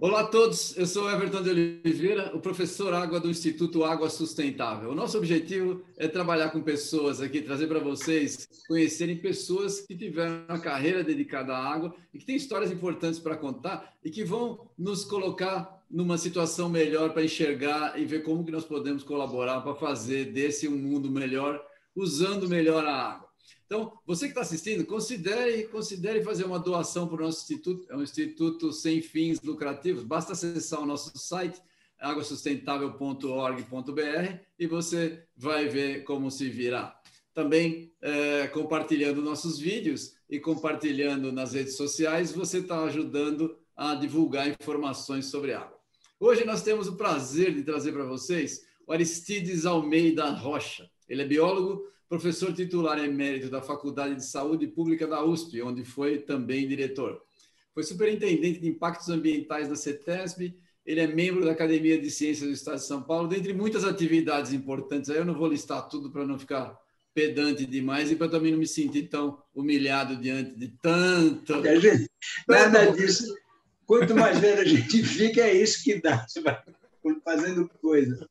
Olá a todos, eu sou Everton de Oliveira, o professor Água do Instituto Água Sustentável. O nosso objetivo é trabalhar com pessoas aqui, trazer para vocês conhecerem pessoas que tiveram uma carreira dedicada à água e que têm histórias importantes para contar e que vão nos colocar numa situação melhor para enxergar e ver como que nós podemos colaborar para fazer desse um mundo melhor, usando melhor a água. Então, você que está assistindo, considere, considere fazer uma doação para o nosso instituto. É um instituto sem fins lucrativos. Basta acessar o nosso site aguasustentável.org.br e você vai ver como se virá. Também é, compartilhando nossos vídeos e compartilhando nas redes sociais, você está ajudando a divulgar informações sobre água. Hoje nós temos o prazer de trazer para vocês o Aristides Almeida Rocha. Ele é biólogo, professor titular emérito da Faculdade de Saúde Pública da USP, onde foi também diretor. Foi superintendente de impactos ambientais da CETESB, ele é membro da Academia de Ciências do Estado de São Paulo, dentre muitas atividades importantes. Aí eu não vou listar tudo para não ficar pedante demais e para também não me sentir tão humilhado diante de tanto. Nada disso. Quanto mais velho a gente fica, é isso que dá. Você vai fazendo coisa.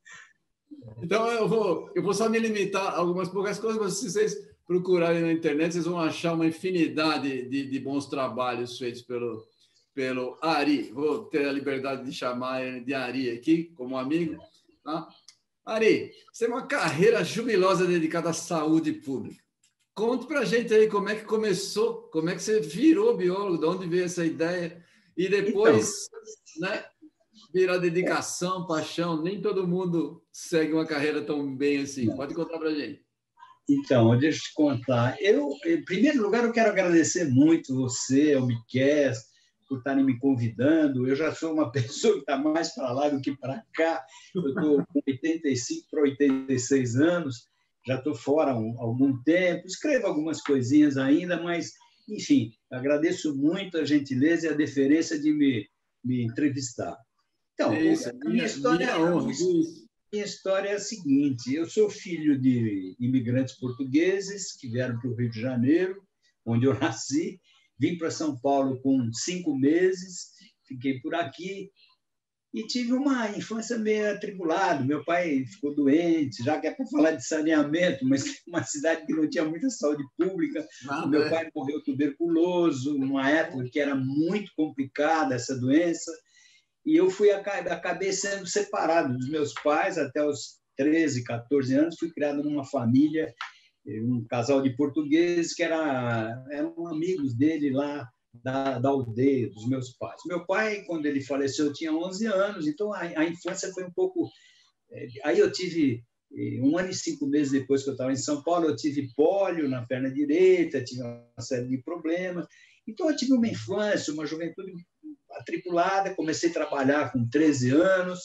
Então, eu vou, eu vou só me limitar a algumas poucas coisas, mas se vocês procurarem na internet, vocês vão achar uma infinidade de, de bons trabalhos feitos pelo, pelo Ari. Vou ter a liberdade de chamar ele de Ari aqui, como amigo. Tá? Ari, você tem uma carreira jubilosa dedicada à saúde pública. Conte para a gente aí como é que começou, como é que você virou biólogo, de onde veio essa ideia, e depois, então, né, virar dedicação, paixão. Nem todo mundo segue uma carreira tão bem assim. Pode contar para gente. Então, deixa eu te contar. Eu, em primeiro lugar, eu quero agradecer muito você, o Miquel, por estarem me convidando. Eu já sou uma pessoa que está mais para lá do que para cá. Eu estou com 85 para 86 anos, já estou fora há algum tempo. Escrevo algumas coisinhas ainda, mas, enfim, agradeço muito a gentileza e a deferência de me, me entrevistar. Então, é isso, a minha, minha história, minha, honra, minha história é a seguinte: eu sou filho de imigrantes portugueses que vieram para o Rio de Janeiro, onde eu nasci. Vim para São Paulo com cinco meses, fiquei por aqui e tive uma infância meio atribulada. Meu pai ficou doente, já que é para falar de saneamento, mas uma cidade que não tinha muita saúde pública. Ah, meu é. pai morreu tuberculoso, numa época que era muito complicada essa doença. E eu fui acabei sendo separado dos meus pais até os 13, 14 anos. Fui criado numa família, eh, um casal de portugueses que era, eram amigos dele lá da, da aldeia, dos meus pais. Meu pai, quando ele faleceu, tinha 11 anos, então a, a infância foi um pouco. Eh, aí eu tive eh, um ano e cinco meses depois que eu estava em São Paulo, eu tive pólio na perna direita, tive uma série de problemas. Então, eu tive uma infância, uma juventude atribulada, comecei a trabalhar com 13 anos,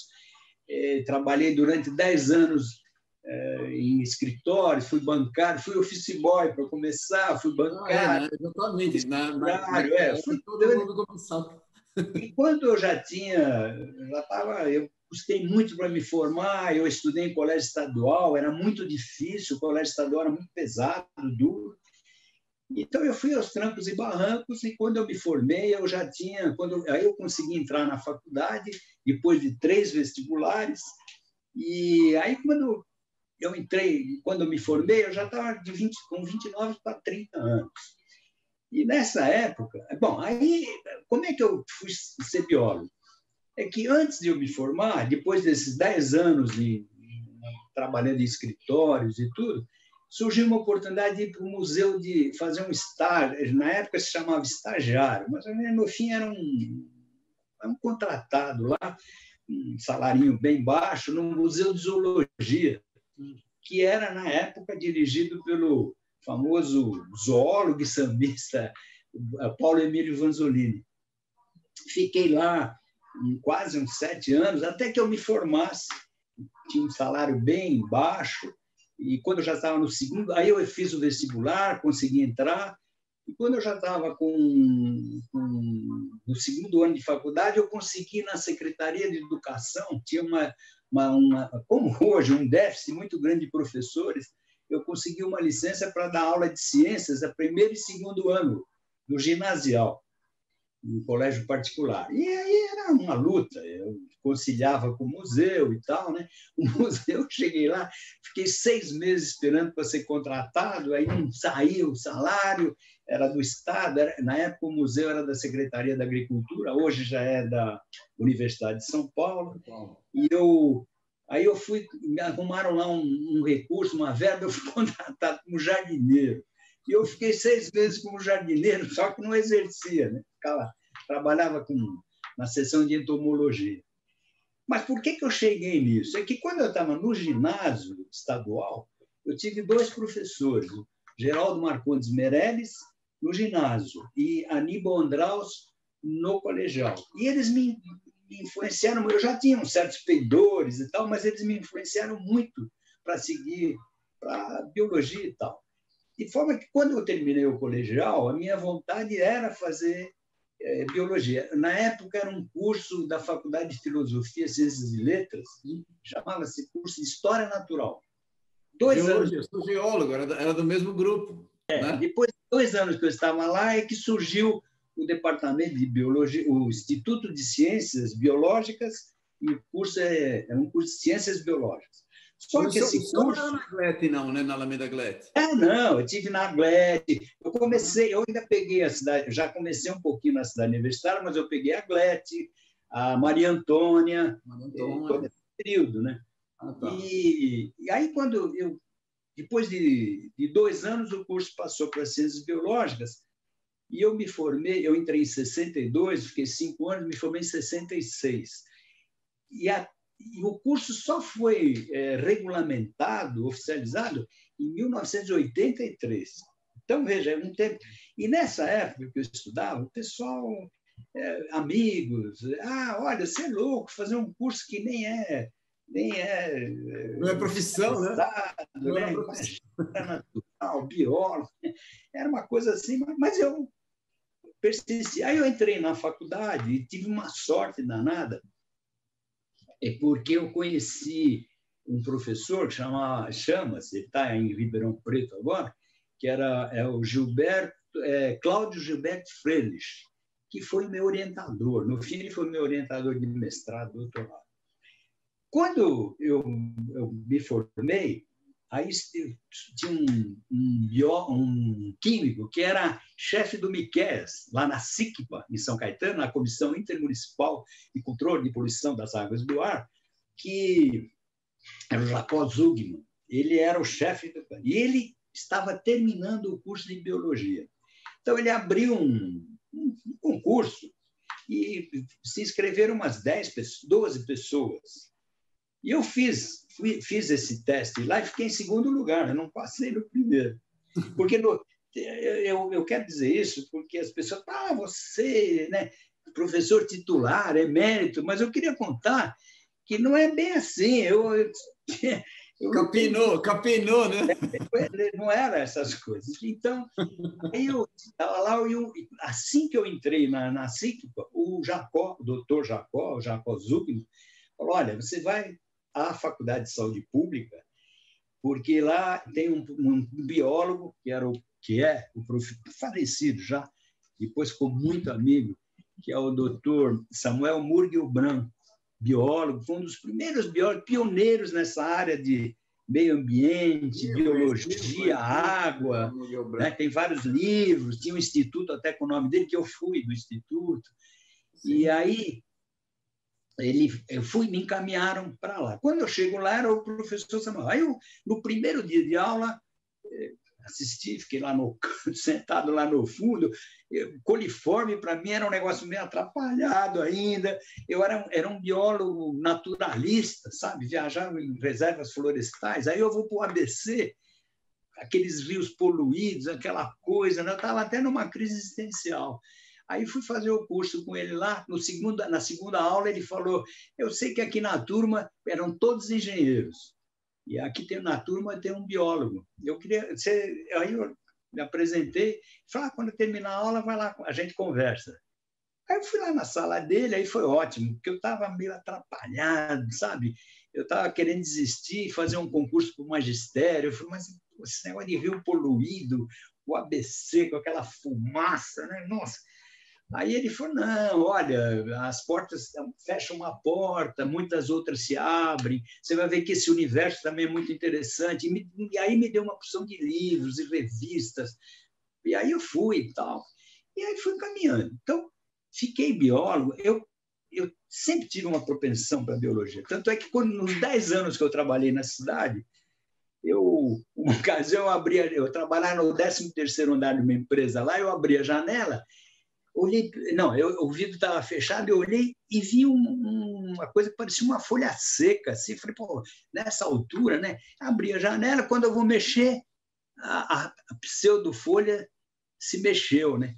eh, trabalhei durante 10 anos eh, em escritório, fui bancário, fui office boy para começar, fui bancário. Ah, é, exatamente, na, na, na, é, fui todo mundo começou. Enquanto eu já tinha, já estava, eu custei muito para me formar, eu estudei em colégio estadual, era muito difícil, o colégio estadual era muito pesado, duro. Então, eu fui aos trancos e barrancos, e quando eu me formei, eu já tinha. Quando, aí eu consegui entrar na faculdade, depois de três vestibulares, e aí, quando eu entrei, quando eu me formei, eu já estava de 20, com 29 para 30 anos. E nessa época, bom, aí, como é que eu fui ser biólogo? É que antes de eu me formar, depois desses 10 anos de, trabalhando em escritórios e tudo, surgiu uma oportunidade de ir para o museu de fazer um estágio. Na época se chamava estagiário, mas no fim era um, era um contratado lá, um salarinho bem baixo, no Museu de Zoologia, que era, na época, dirigido pelo famoso zoólogo e sambista Paulo Emílio Vanzolini. Fiquei lá quase uns sete anos, até que eu me formasse. Tinha um salário bem baixo, e quando eu já estava no segundo, aí eu fiz o vestibular, consegui entrar. E quando eu já estava com, com, no segundo ano de faculdade, eu consegui na Secretaria de Educação, tinha uma, uma, uma, como hoje, um déficit muito grande de professores, eu consegui uma licença para dar aula de ciências a primeiro e segundo ano do ginasial, no colégio particular. E aí era uma luta, eu conciliava com o museu e tal. Né? O museu, cheguei lá, fiquei seis meses esperando para ser contratado, aí não saiu o salário, era do Estado, era, na época o museu era da Secretaria da Agricultura, hoje já é da Universidade de São Paulo. E eu Aí eu fui, me arrumaram lá um, um, recurso, uma verba, eu fui contratado como jardineiro. E eu fiquei seis meses como jardineiro, só que não exercia, né? Ficava, trabalhava com, na seção de entomologia. Mas por que, que eu cheguei nisso? É que quando eu estava no ginásio estadual, eu tive dois professores, Geraldo Marcondes Meirelles, no ginásio, e Aníbal Andraus, no colegial. E eles me influenciaram. Eu já tinha certos peidores e tal, mas eles me influenciaram muito para seguir para biologia e tal. De forma que, quando eu terminei o colegial, a minha vontade era fazer é, biologia. Na época, era um curso da Faculdade de Filosofia, Ciências e Letras, chamava-se curso de História Natural. Dois Biologia, anos. Eu sou geólogo, era do mesmo grupo. É, né? Depois de dois anos que eu estava lá, é que surgiu o Departamento de Biologia, o Instituto de Ciências Biológicas, e o curso é, é um curso de Ciências Biológicas. Só que esse curso... Não na Glete, não, né? Na Alameda Glete. É, não, eu tive na Glete. Eu comecei, eu ainda peguei a cidade, já comecei um pouquinho na cidade universitária, mas eu peguei a Glete, a Maria Antônia, Maria Antônia. todo esse período, né? Ah, tá. e, e, aí, quando eu, depois de, de dois anos, o curso passou para Ciências Biológicas, e eu me formei, eu entrei em 62, fiquei cinco anos, me formei em 66. E, a, e o curso só foi é, regulamentado, oficializado, em 1983. Então, veja, é um tempo. E nessa época que eu estudava, o pessoal, é, amigos, ah, olha, você é louco, fazer um curso que nem é. Nem é. Não é profissão, né? Não é profissão. natural, biólogo. Era uma coisa assim, mas eu persisti. Aí eu entrei na faculdade e tive uma sorte danada, é porque eu conheci um professor que chama, chama-se, está em Ribeirão Preto agora, que era é o Gilberto, é, Cláudio Gilberto Freilich, que foi meu orientador. No fim, ele foi meu orientador de mestrado, doutorado. Quando eu, eu me formei, Aí tinha um, um, bio, um químico que era chefe do MIQUES, lá na SICPA, em São Caetano, na Comissão Intermunicipal de Controle de Poluição das Águas do Ar, que era o Jacó Zugman. Ele era o chefe do... E ele estava terminando o curso de Biologia. Então, ele abriu um, um concurso e se inscreveram umas 10, 12 pessoas. E eu fiz, fui, fiz esse teste lá e fiquei em segundo lugar, eu não passei no primeiro. Porque no, eu, eu quero dizer isso porque as pessoas, ah, você, né, professor titular, é mérito, mas eu queria contar que não é bem assim. Eu, eu, eu capinou, capinou, né? Não era essas coisas. Então, eu estava lá, eu, assim que eu entrei na, na CICPA, o Jacó, o doutor Jacó, o Jacó Zucchini, falou: olha, você vai à Faculdade de Saúde Pública, porque lá tem um, um biólogo que era o que é o prof, falecido já, depois ficou muito amigo, que é o doutor Samuel Murgel Branco, biólogo, foi um dos primeiros biólogos pioneiros nessa área de meio ambiente, biologia, água, né? tem vários livros, tinha um instituto até com o nome dele, que eu fui do instituto. Sim. E aí ele, eu fui, me encaminharam para lá. Quando eu chego lá, era o professor Samuel. Aí, eu, no primeiro dia de aula, eh, assisti, fiquei lá no sentado lá no fundo. Coliforme, para mim, era um negócio meio atrapalhado ainda. Eu era, era um biólogo naturalista, sabe? Viajava em reservas florestais. Aí eu vou para o ABC, aqueles rios poluídos, aquela coisa. Né? Eu estava até numa crise existencial. Aí fui fazer o curso com ele lá. No segunda, na segunda aula, ele falou: Eu sei que aqui na turma eram todos engenheiros. E aqui tem, na turma tem um biólogo. Eu queria. Você, aí eu me apresentei. Falei: ah, quando terminar a aula, vai lá, a gente conversa. Aí eu fui lá na sala dele, aí foi ótimo, porque eu estava meio atrapalhado, sabe? Eu estava querendo desistir, fazer um concurso para o magistério. Eu falei, mas esse negócio de rio poluído, o ABC com aquela fumaça, né? Nossa. Aí ele falou: não, olha, as portas fecham uma porta, muitas outras se abrem. Você vai ver que esse universo também é muito interessante. E, me, e aí me deu uma porção de livros e revistas. E aí eu fui e tal. E aí fui caminhando. Então, fiquei biólogo. Eu, eu sempre tive uma propensão para biologia. Tanto é que, quando, nos 10 anos que eu trabalhei na cidade, eu, uma ocasião, eu, abria, eu trabalhava no 13º andar de uma empresa lá, eu abri a janela, olhei, não, eu, o vidro estava fechado, eu olhei e vi um, uma coisa que parecia uma folha seca, assim, falei, pô, nessa altura, né? Abri a janela, quando eu vou mexer, a, a, pseudo-folha se mexeu, né?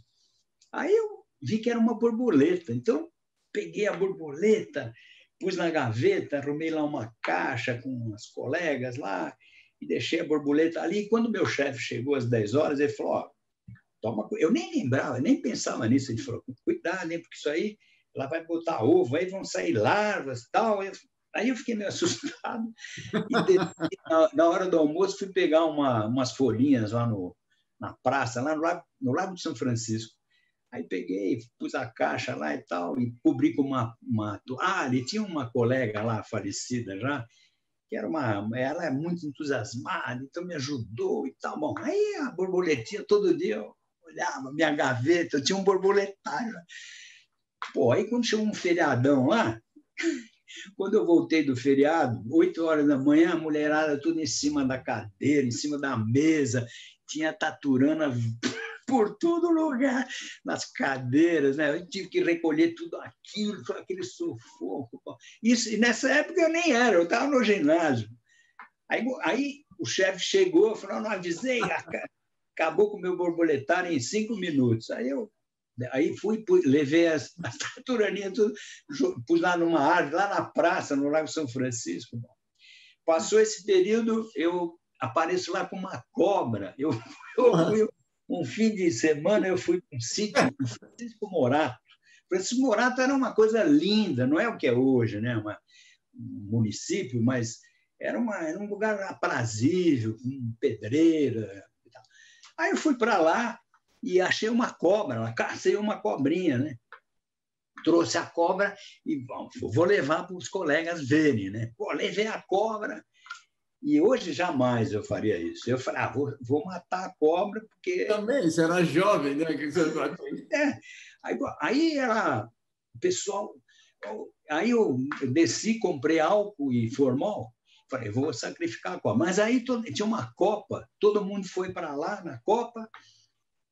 Aí eu vi que era uma borboleta, então peguei a borboleta, pus na gaveta, arrumei lá uma caixa com as colegas lá, e deixei a borboleta ali. E quando meu chefe chegou às 10 horas, ele falou: oh, toma, eu nem lembrava, nem pensava nisso. Ele falou: cuidado, hein, porque isso aí ela vai botar ovo, aí vão sair larvas tal. Eu, aí eu fiquei meio assustado. E de, na, na, hora do almoço, fui pegar uma, umas folhinhas lá no, na praça, lá no Lago, no Lago de São Francisco. Aí peguei, pus a caixa lá e tal, e cobri com uma, uma toalha. E tinha uma colega lá, falecida já, que era uma, ela é muito entusiasmada, então me ajudou e tal. Bom, aí a borboletinha, todo dia olhava minha gaveta, eu tinha um borboletário. Pô, aí quando chegou um feriadão lá, quando eu voltei do feriado, oito horas da manhã, a mulherada tudo em cima da cadeira, em cima da mesa, tinha taturana por todo lugar, nas cadeiras, né? Eu tive que recolher tudo aquilo, aquele sufoco. Isso, e nessa época eu nem era, eu estava no ginásio. Aí, aí o chefe chegou, falou, não avisei, acabou com o meu borboletário em cinco minutos. Aí eu aí fui, levei as, as taturaninhas, tudo, pus lá numa árvore, lá na praça, no Lago São Francisco. Passou esse período, eu apareço lá com uma cobra. Eu, eu fui um fim de semana eu fui para um sítio Francisco Morato. Francisco Morato era uma coisa linda, não é o que é hoje, né? Uma, um município, mas era, uma, era um lugar aprazível, com pedreira. Aí eu fui para lá e achei uma cobra, cacei uma cobrinha, né? Trouxe a cobra e vou levar para os colegas verem, né? Pô, levei a cobra, e hoje jamais eu faria isso. Eu falei, ah, vou, vou matar a cobra, porque. Também, você era jovem, né? é. Aí, aí era. O pessoal. Aí eu desci, comprei álcool e formol. Falei, vou sacrificar a cobra. Mas aí tinha uma copa, todo mundo foi para lá na copa,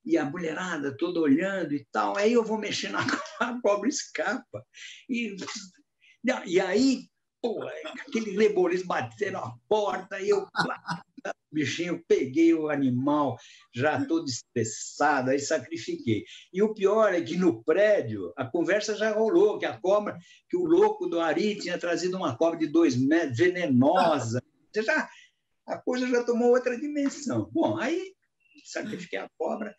e a mulherada toda olhando e tal. Aí eu vou mexer na a cobra escapa. E, e aí pô, aquele rebolismo bateram a porta, e eu, bichinho, peguei o animal, já todo estressado, aí sacrifiquei. E o pior é que no prédio, a conversa já rolou, que a cobra, que o louco do Ari tinha trazido uma cobra de dois metros, venenosa. Já, a coisa já tomou outra dimensão. Bom, aí sacrifiquei a cobra,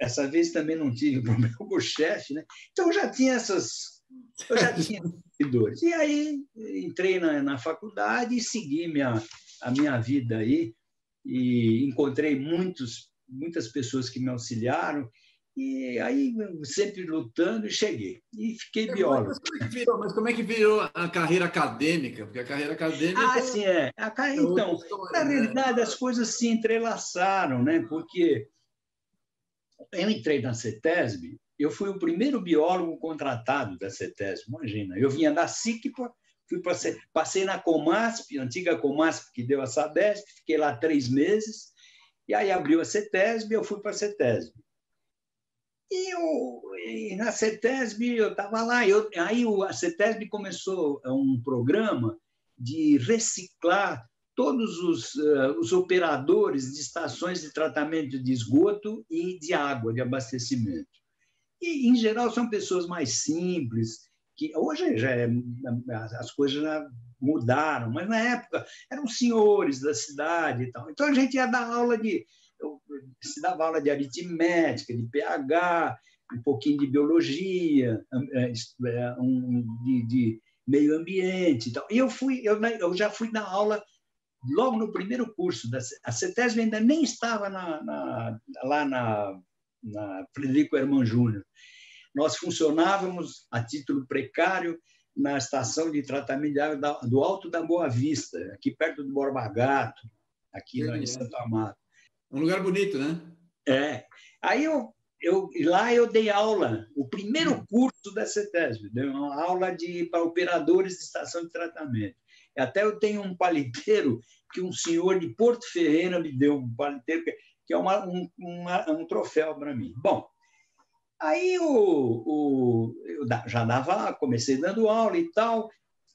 essa vez também não tive problema com o chefe, né? Então eu já tinha essas. Eu já tinha seguidores. E aí entrei na, na faculdade e segui minha, a minha vida aí e encontrei muitos, muitas pessoas que me auxiliaram e aí sempre lutando e cheguei e fiquei é, biólogo. Mas como, é que virou, mas como é que virou a carreira acadêmica? Porque a carreira acadêmica. Ah, sim, é. A, então, na né? realidade, as coisas se entrelaçaram, né? Porque eu entrei na CETESB eu fui o primeiro biólogo contratado da CETES, imagina. Eu vinha da SICPA, fui pra, passei na Comasp, antiga Comasp, que deu a Sabesp, fiquei lá três meses, e aí abriu a CETESB, eu fui para a CETESB. E, eu, e na CETESB eu estava lá, eu, aí a CETESB começou um programa de reciclar todos os, uh, os operadores de estações de tratamento de esgoto e de água, de abastecimento. E, em geral, são pessoas mais simples, que hoje já é, as coisas já mudaram, mas na época eram senhores da cidade e tal. Então a gente ia dar aula de. Se dava aula de aritmética, de pH, um pouquinho de biologia, é, um, de, de meio ambiente e tal. E eu, fui, eu, eu já fui dar aula logo no primeiro curso. Da, a CETESB ainda nem estava na, na, lá na, na Frederico Hermann Júnior. Nós funcionávamos a título precário na estação de tratamento de água do Alto da Boa Vista, aqui perto do Borba Gato, aqui é, em Santo Amaro. Um lugar bonito, né? É. Aí eu, eu lá eu dei aula, o primeiro hum. curso da CETESB, dei uma aula de para operadores de estação de tratamento. Até eu tenho um paliteiro que um senhor de Porto Ferreira me deu um paliteiro que é uma, um, uma, um troféu para mim. Bom, aí o, o, eu já dava, comecei dando aula e tal,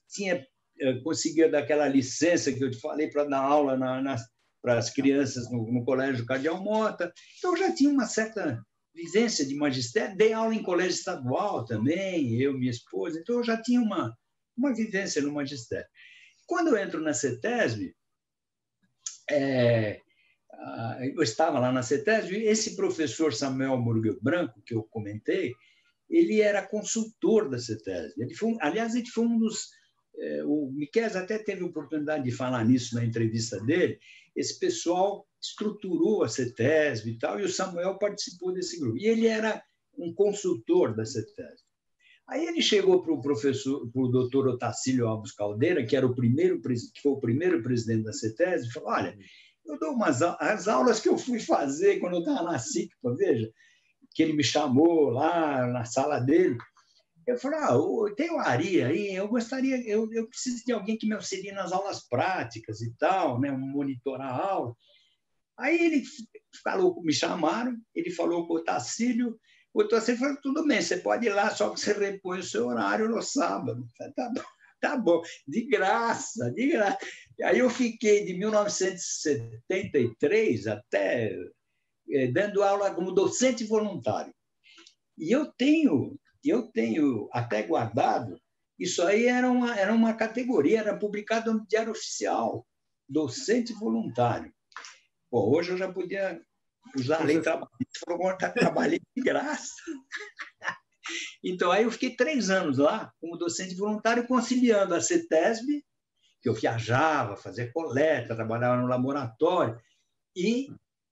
tinha eh, conseguia daquela licença que eu te falei para dar aula na, na, para as crianças no, no Colégio Cardeal Mota. Então, já tinha uma certa vivência de magistério. Dei aula em colégio estadual também, eu e minha esposa. Então, eu já tinha uma, uma vivência no magistério. Quando eu entro na CETESB, é, eu estava lá na CETESB, esse professor Samuel Murguel Branco, que eu comentei, ele era consultor da CETESB. Ele foi, aliás, ele foi um dos. É, o Miquel até teve a oportunidade de falar nisso na entrevista dele. Esse pessoal estruturou a CETESB e tal, e o Samuel participou desse grupo. E ele era um consultor da CETESB. Aí ele chegou para o professor, para o doutor Otacílio Alves Caldeira, que era o primeiro, que foi o primeiro presidente da CETES, e falou: olha, eu dou umas as aulas que eu fui fazer quando eu estava na CICPA, veja, que ele me chamou lá na sala dele. Eu falei, ah, tem o Ari aí, eu gostaria, eu, eu preciso de alguém que me auxilie nas aulas práticas e tal, né, monitorar a aula. Aí ele falou, me chamaram, ele falou com o Otacílio, o Otacílio falou, tudo bem, você pode ir lá, só que você repõe o seu horário no sábado. Falei, tá bom, tá bom, de graça, de graça. E aí eu fiquei de 1973 até é, dando aula como docente voluntário. E eu tenho, eu tenho até guardado, isso aí era uma, era uma categoria, era publicado no Diário Oficial, docente voluntário. Pô, hoje eu já podia usar a lei trabalhista, trabalhei de graça. Então, aí eu fiquei três anos lá, como docente voluntário, conciliando a CETESB, que eu viajava, fazia coleta, trabalhava no laboratório, e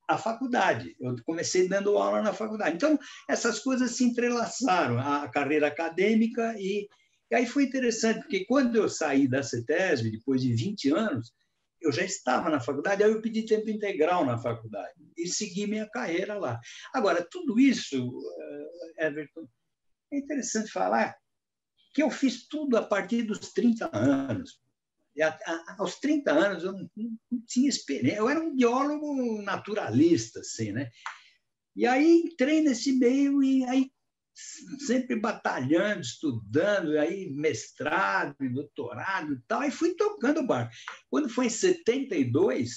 a faculdade. Eu comecei dando aula na faculdade. Então, essas coisas se entrelaçaram, a carreira acadêmica, e, e aí foi interessante, porque quando eu saí da CETESB, depois de 20 anos, eu já estava na faculdade, aí eu pedi tempo integral na faculdade e segui minha carreira lá. Agora, tudo isso, eh, Everton, é interessante falar que eu fiz tudo a partir dos 30 anos. A, a, aos 30 anos eu não, não, tinha experiência, eu era um biólogo naturalista, assim, né? E aí entrei nesse meio e aí sempre batalhando, estudando, aí mestrado, doutorado e tal, e fui tocando o barco. Quando foi em 72,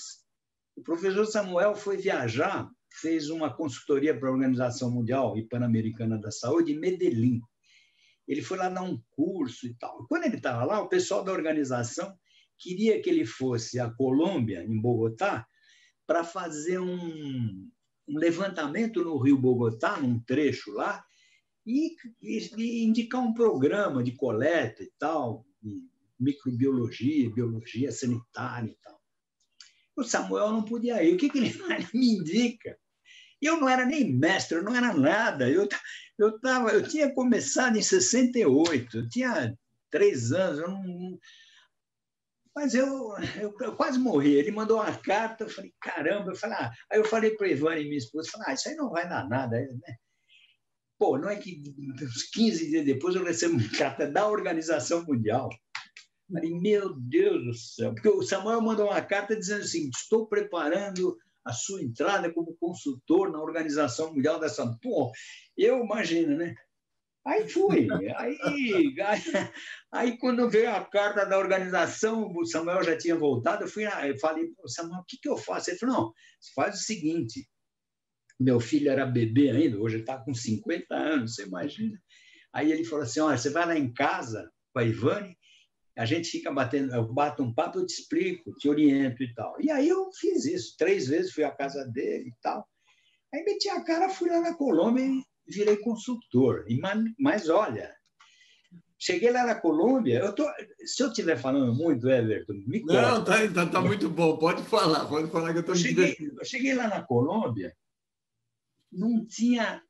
o professor Samuel foi viajar, fez uma consultoria para a Organização Mundial e Pan-Americana da Saúde em Medellín. Ele foi lá dar um curso e tal. Quando ele estava lá, o pessoal da organização queria que ele fosse à Colômbia, em Bogotá, para fazer um, um levantamento no Rio Bogotá, num trecho lá, e, e, indicar um programa de coleta e tal, microbiologia, biologia sanitária e tal. O Samuel não podia ir. O que, que ele me indica? Eu não era nem mestre, eu não era nada. Eu, eu, tava, eu tinha começado em 68, eu tinha três anos, eu não, mas eu, eu, eu, quase morri. Ele mandou uma carta, eu falei, caramba, eu falei, ah. aí eu falei para Ivane, minha esposa, falei, ah, isso aí não vai dar nada. Né? Pô, não é que uns 15 dias depois eu recebo uma carta da Organização Mundial. Falei, meu Deus do céu. Porque o Samuel mandou uma carta dizendo assim: estou preparando a sua entrada como consultor na Organização Mundial da Saúde. Pô, eu imagino, né? Aí fui. Aí, aí, aí, quando veio a carta da organização, o Samuel já tinha voltado, eu fui eu falei, Samuel, o que, que eu faço? Ele falou, não, faz o seguinte, meu filho era bebê ainda, hoje está com 50 anos, você imagina. Aí ele falou assim: olha, você vai lá em casa com a Ivane, a gente fica batendo, eu bato um papo, eu te explico, te oriento e tal. E aí eu fiz isso, três vezes fui à casa dele e tal. Aí meti a cara, fui lá na Colômbia e virei consultor. E, mas olha, cheguei lá na Colômbia, eu tô, se eu estiver falando muito, Everton, me Não, tá, tá, tá, muito bom, pode falar, pode falar que eu estou cheguei, eu cheguei lá na Colômbia, não tinha,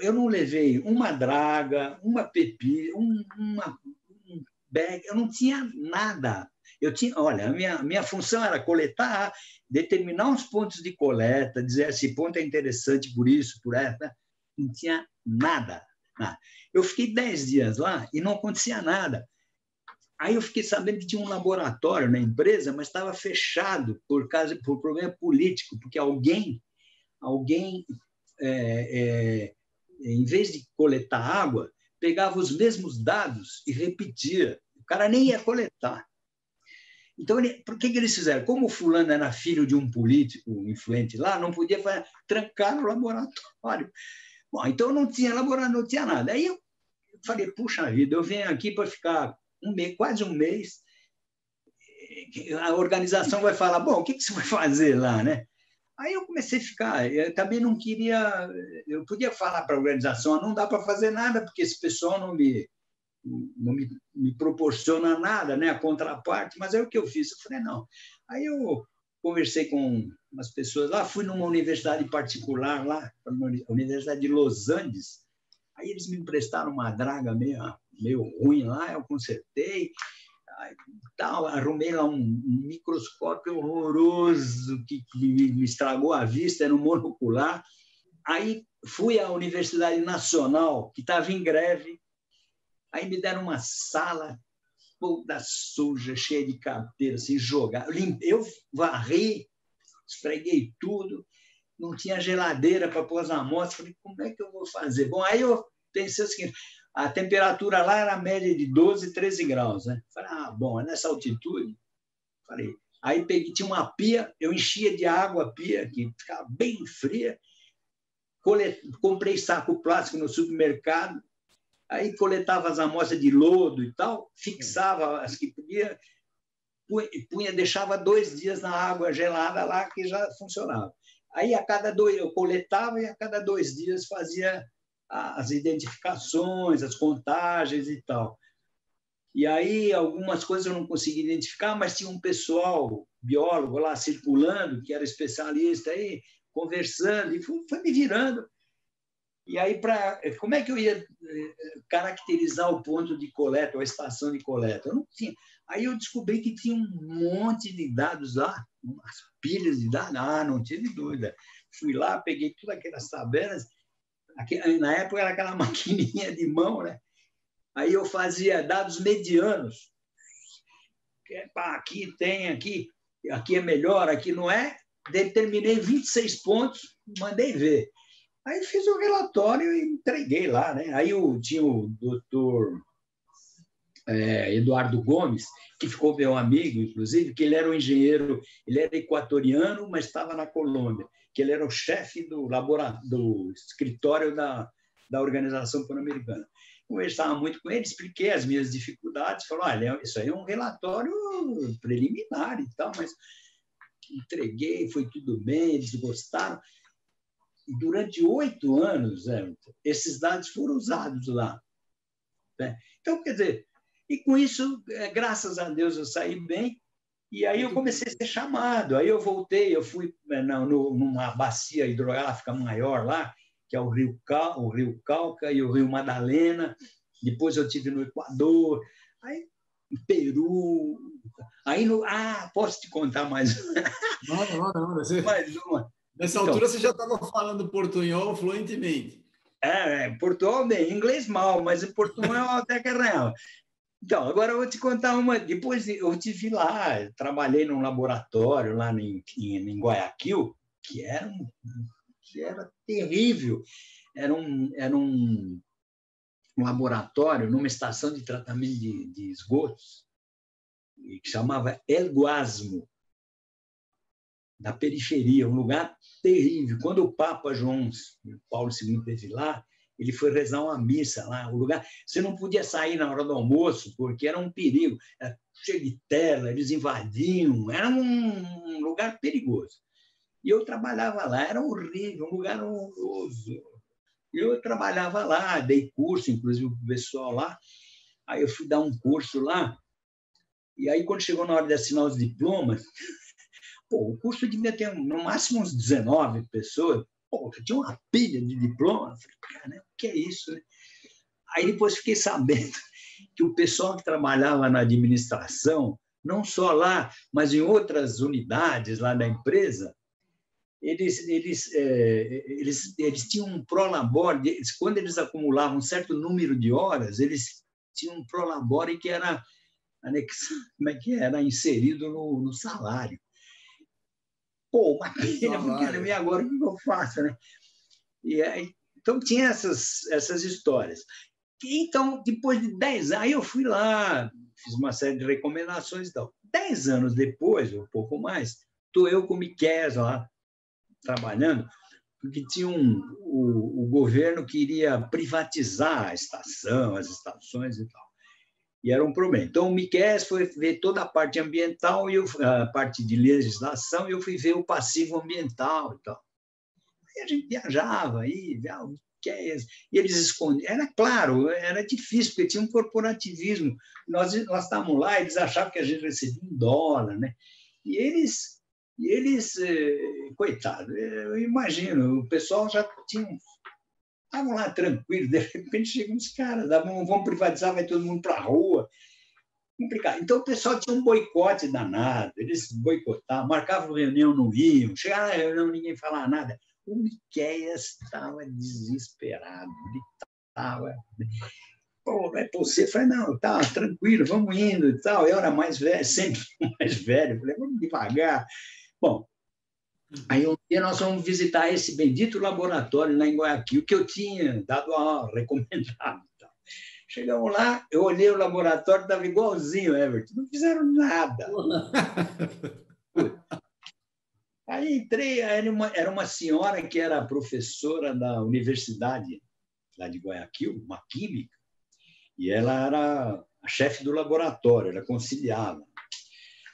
eu não levei uma draga, uma pepi, um, uma, um bag, eu não tinha nada. Eu tinha, olha, a minha, minha função era coletar, determinar uns pontos de coleta, dizer esse ponto é interessante por isso, por essa. Não tinha nada. nada. Eu fiquei dez dias lá e não acontecia nada. Aí eu fiquei sabendo que tinha um laboratório na empresa, mas estava fechado por causa por problema político, porque alguém alguém é, é, em vez de coletar água pegava os mesmos dados e repetia. O cara nem ia coletar. Então, ele, por que, que eles fizeram? Como o fulano era filho de um político influente lá, não podia fazer, trancar no laboratório. Bom, então não tinha laboratório, não tinha nada. Aí eu falei, puxa vida, eu venho aqui para ficar um mês, quase um mês, a organização vai falar, bom, o que, que você vai fazer lá, né? Aí eu comecei a ficar, eu também não queria, eu podia falar para a organização, não dá para fazer nada, porque esse pessoal não me, não me, me, proporciona nada, né, a contraparte, mas é o que eu fiz. Eu falei, não. Aí eu conversei com umas pessoas lá, fui numa universidade particular lá, a Universidade de Los Andes, aí eles me emprestaram uma draga meio, meio ruim lá, eu consertei, tal, arrumei lá um, microscópio horroroso que, me estragou a vista, era um monocular, aí fui à Universidade Nacional, que estava em greve, Aí me deram uma sala toda suja, cheia de carteira, assim, jogar. Eu varri, esfreguei tudo, não tinha geladeira para pôr as amostras. Falei, como é que eu vou fazer? Bom, aí eu pensei o seguinte: a temperatura lá era média de 12, 13 graus. Né? Falei, ah, bom, é nessa altitude. Falei, aí peguei, tinha uma pia, eu enchia de água a pia, que ficava bem fria. comprei saco plástico no supermercado, Aí coletava as amostras de lodo e tal, fixava as que podia, punha, deixava dois dias na água gelada lá que já funcionava. Aí a cada dois eu coletava e a cada dois dias fazia as identificações, as contagens e tal. E aí algumas coisas eu não conseguia identificar, mas tinha um pessoal biólogo lá circulando que era especialista aí conversando e foi, foi me virando e aí, pra, como é que eu ia eh, caracterizar o ponto de coleta, a estação de coleta? Eu não tinha. Aí eu descobri que tinha um monte de dados lá, umas pilhas de dados. Ah, não tive dúvida. Fui lá, peguei todas aquelas tabelas. Na época era aquela maquininha de mão, né? Aí eu fazia dados medianos. Aqui tem, aqui, aqui é melhor, aqui não é. Determinei 26 pontos, mandei ver. Aí fiz o relatório e entreguei lá, né? Aí eu, tinha o doutor é, Eduardo Gomes, que ficou meu amigo, inclusive, que ele era um engenheiro, ele era equatoriano, mas estava na Colômbia, que ele era o chefe do do escritório da, da Organização Pan-Americana. Conversava muito com ele, expliquei as minhas dificuldades, falou, olha, isso aí é um relatório preliminar e tal, mas entreguei, foi tudo bem, eles gostaram durante oito anos, esses dados foram usados lá. Né? Então, quer dizer, e com isso, é, graças a Deus, eu saí bem. E aí eu comecei a ser chamado. Aí eu voltei, eu fui né, numa bacia hidrográfica maior lá, que é o Rio, Cal, o Rio Calca e o Rio Madalena. Depois eu tive no Equador, aí no Peru. Aí no, ah, posso te contar mais? Não, não, não. Você... Mais uma. Nessa então, altura você já estava falando portunhol fluentemente. É, é, portunhol bem, inglês mal, mas portunhol até que é real. Então, agora eu vou te contar uma. Depois eu tive lá, trabalhei num laboratório lá em, em, em Guayaquil, que era, um, que era terrível. Era um, era um, um laboratório numa estação de tratamento de, de esgotos, que chamava El Guasmo da periferia, um lugar terrível. Quando o Papa João Paulo II esteve lá, ele foi rezar uma missa lá, o lugar. Você não podia sair na hora do almoço, porque era um perigo. Era cheio de tela, eles invadiam, era um lugar perigoso. E eu trabalhava lá, era horrível, um lugar horroroso. Eu trabalhava lá, dei curso, inclusive, para o pessoal lá. Aí eu fui dar um curso lá, e aí quando chegou na hora de assinar os diplomas, pô, o curso devia ter no máximo uns 19 pessoas, tinha uma pilha de diploma. Eu falei, cara, o que é isso? Né? Aí depois fiquei sabendo que o pessoal que trabalhava na administração, não só lá, mas em outras unidades lá da empresa, eles, eles, é, eles, eles tinham um prolabore, quando eles acumulavam um certo número de horas, eles tinham um prolabore que era como é que era inserido no, no salário. Pô, uma pena, porque e agora o que eu faço, né? E aí, então tinha essas, essas histórias. Então, depois de 10 anos, aí eu fui lá, fiz uma série de recomendações e tal. Dez anos depois, ou um pouco mais, estou eu com o Miquel lá, trabalhando, porque tinha um, o, o governo queria privatizar a estação, as estações e tal. E era um problema. Então, o Miquel foi ver toda a parte ambiental e eu, a parte de legislação, e eu fui ver o passivo ambiental e tal. Aí a gente viajava, aí, ah, é? E eles escondiam. Era claro, era difícil, porque tinha um corporativismo. Nós, nós estávamos lá, eles achavam que a gente recebia um dólar, né? E eles, e eles eh, coitado, eu imagino, o pessoal já tinha. Estavam lá tranquilos, de repente chegam uns caras, vamos privatizar, vai todo mundo para a rua. Complicado. Então o pessoal tinha um boicote danado, eles boicotavam, marcavam reunião, não iam, chegava na reunião, ninguém falava nada. O Miqueias estava desesperado, ele estava. Pô, é você? Falei, não, tá, tranquilo, vamos indo e tal. Eu era mais velho, sempre mais velho. Falei, vamos devagar. Bom, aí um dia nós vamos visitar esse bendito laboratório lá em Guayaquil, que eu tinha dado a recomendado. Chegamos lá, eu olhei o laboratório, estava igualzinho, Everton. Não fizeram nada. Aí entrei, era uma, era uma senhora que era professora da universidade lá de Guayaquil, uma química, e ela era a chefe do laboratório, ela conciliava.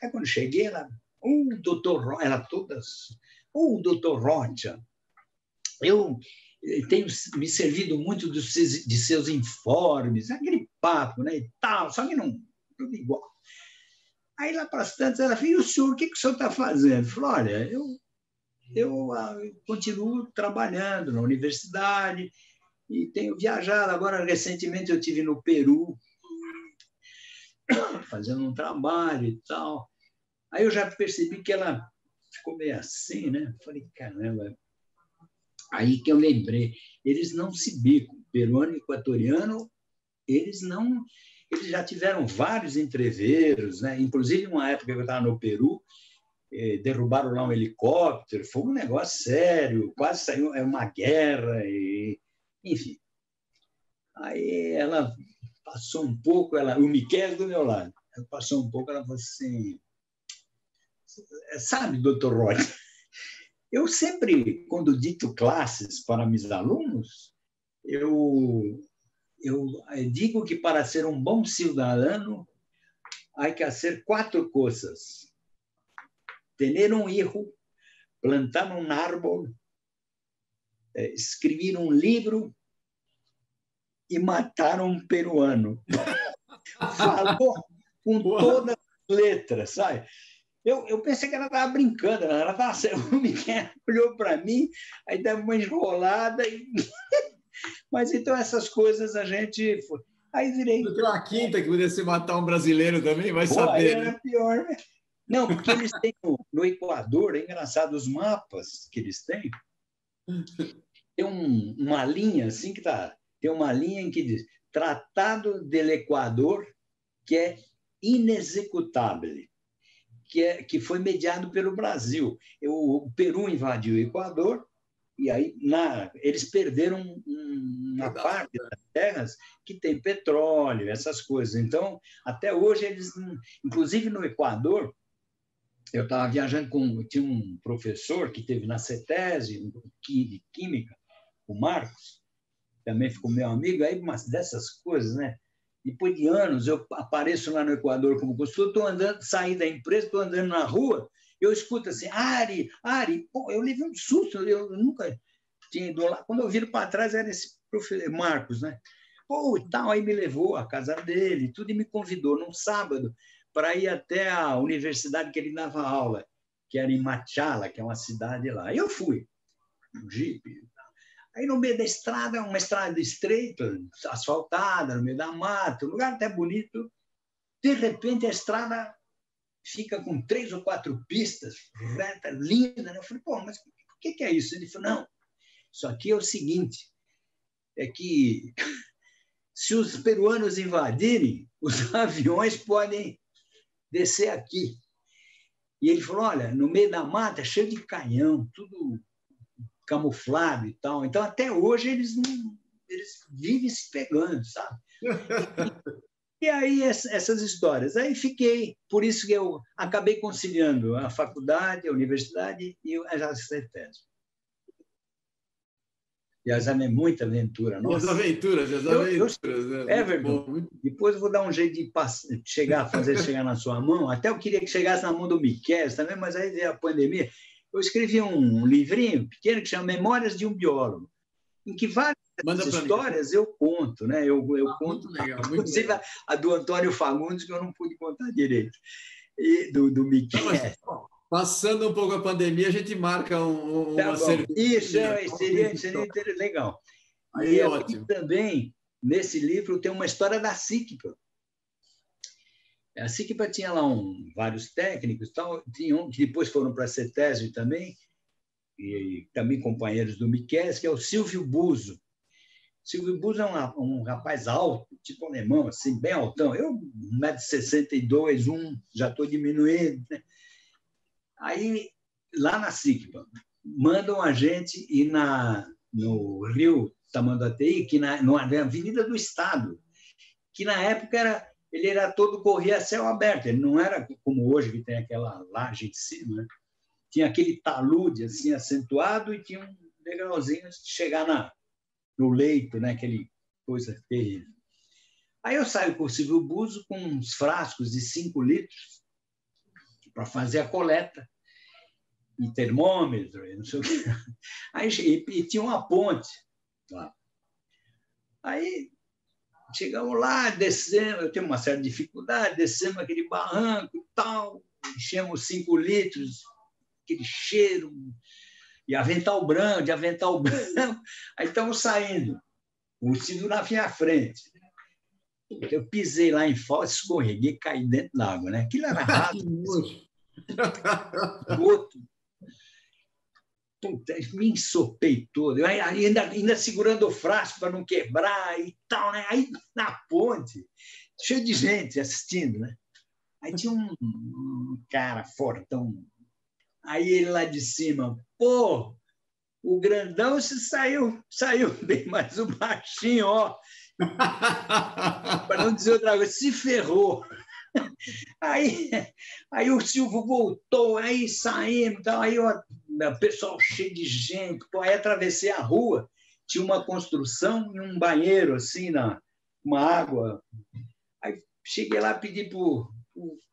Aí quando cheguei, ela, o doutor, ela todas, o doutor Rocha, eu tenho me servido muito dos, de seus informes, aquele papo, né, e tal, só que não, tudo igual. Aí lá para as tantas, ela falou, e o senhor, o que, que o senhor está fazendo? Falou, olha, eu, eu ah, continuo trabalhando na universidade e tenho viajado. Agora, recentemente, eu tive no Peru, fazendo um trabalho e tal. Aí eu já percebi que ela ficou meio assim, né? Falei, caramba. Aí que eu lembrei, eles não se bicam, peruano e equatoriano, eles não eles já tiveram vários entreveiros, né? inclusive uma época que eu estava no Peru, eh, derrubaram lá um helicóptero, foi um negócio sério, quase saiu é uma guerra, e, enfim. Aí ela passou um pouco, ela, o Miquel do meu lado, passou um pouco, ela falou assim, sabe, doutor Roy, eu sempre, quando dito classes para meus alunos, eu eu digo que para ser um bom cidadão, há que fazer quatro coisas: ter um hijo, plantar um árvore, eh, escrever um livro e matar um peruano. Falou com todas as letras, sabe? Eu, eu pensei que ela estava brincando, ela estava. O Miguel olhou para mim, aí deu uma enrolada e. Mas então essas coisas a gente. Aí virei. Tem uma quinta que podia ser matar um brasileiro também, vai Pô, saber. Era né? pior, né? Não, porque eles têm no Equador, é engraçado, os mapas que eles têm, tem um, uma linha assim que tá, tem uma linha em que diz Tratado del Equador, que é inexecutável, que, é, que foi mediado pelo Brasil. O, o Peru invadiu o Equador, e aí na, eles perderam uma parte das terras que tem petróleo, essas coisas. Então, até hoje, eles, inclusive no Equador, eu estava viajando com. Tinha um professor que teve na CETESE, de Química, o Marcos, também ficou meu amigo, aí umas dessas coisas, né? Depois de anos, eu apareço lá no Equador como consultor, estou andando, saí da empresa, estou andando na rua, eu escuto assim, Ari, Ari, pô, eu levei um susto, eu nunca tinha ido lá. Quando eu viro para trás, era esse professor, Marcos, né? Pô, tal, aí me levou à casa dele, tudo, e me convidou num sábado para ir até a universidade que ele dava aula, que era em Machala, que é uma cidade lá. Eu fui, um jipe. Aí no meio da estrada, uma estrada estreita, asfaltada, no meio da mata, um lugar até bonito. De repente a estrada fica com três ou quatro pistas, reta, linda. Né? Eu falei, pô, mas o que é isso? Ele falou, não, isso aqui é o seguinte, é que se os peruanos invadirem, os aviões podem descer aqui. E ele falou: olha, no meio da mata, cheio de canhão, tudo camuflado e tal. Então, até hoje, eles, não, eles vivem se pegando, sabe? E aí, essas histórias. Aí fiquei, por isso que eu acabei conciliando a faculdade, a universidade e a CETES. E as é muita aventura. Nossa. As aventuras, as aventuras. Eu, eu, é, Everton, depois eu vou dar um jeito de passar, chegar, fazer chegar na sua mão. Até eu queria que chegasse na mão do Miquel também, mas aí veio a pandemia. Eu escrevi um livrinho pequeno que chama Memórias de um Biólogo, em que várias histórias eu conto, né? Eu, eu ah, conto, muito legal, muito inclusive legal. a do Antônio Fagundes, que eu não pude contar direito, e do, do Miquel. Passando um pouco a pandemia, a gente marca um, tá uma cerveja. Isso, é, seria, seria legal. Aí, e ótimo. também, nesse livro, tem uma história da SICPA. A SICPA tinha lá um, vários técnicos, tal, tinha um, que depois foram para a CETESB também, e, também companheiros do Miquel, que é o Silvio Buzo. Silvio Buzo é um, um rapaz alto, tipo alemão, assim, bem altão. Eu, 1,62m, um, já estou diminuindo, né? Aí, lá na SICPA, mandam a gente ir na, no Rio Tamanduateí, que na, na Avenida do Estado, que na época era, ele era todo corria céu aberto, ele não era como hoje, que tem aquela laje de cima, né? tinha aquele talude assim acentuado e tinha um degrauzinho de chegar na, no leito, né? aquele coisa terrível. Aí eu saio com o Silvio Buzo com uns frascos de 5 litros, para fazer a coleta, e termômetro, e não sei o quê. Aí, e, e tinha uma ponte lá. Aí chegamos lá, descemos, eu tenho uma certa dificuldade, descemos aquele barranco e tal, enchemos cinco litros, aquele cheiro, e avental branco, de avental branco. Aí estamos saindo, o Silvio na minha frente. Eu pisei lá em Foz, escorreguei, caí dentro d'água, né? Aquilo era rápido. Outro. Puta, me ensopei todo. Eu ainda, ainda segurando o frasco para não quebrar e tal, né? Aí na ponte, cheio de gente assistindo, né? Aí tinha um, um cara fortão. Aí ele lá de cima, pô, o grandão se saiu, saiu bem, mas o baixinho, ó, para não dizer outra coisa, se ferrou. Aí, aí o Silvio voltou, aí saímos, então, aí o pessoal cheio de gente, pô, aí atravessei a rua, tinha uma construção e um banheiro, assim, na, uma água. Aí cheguei lá, pedi para o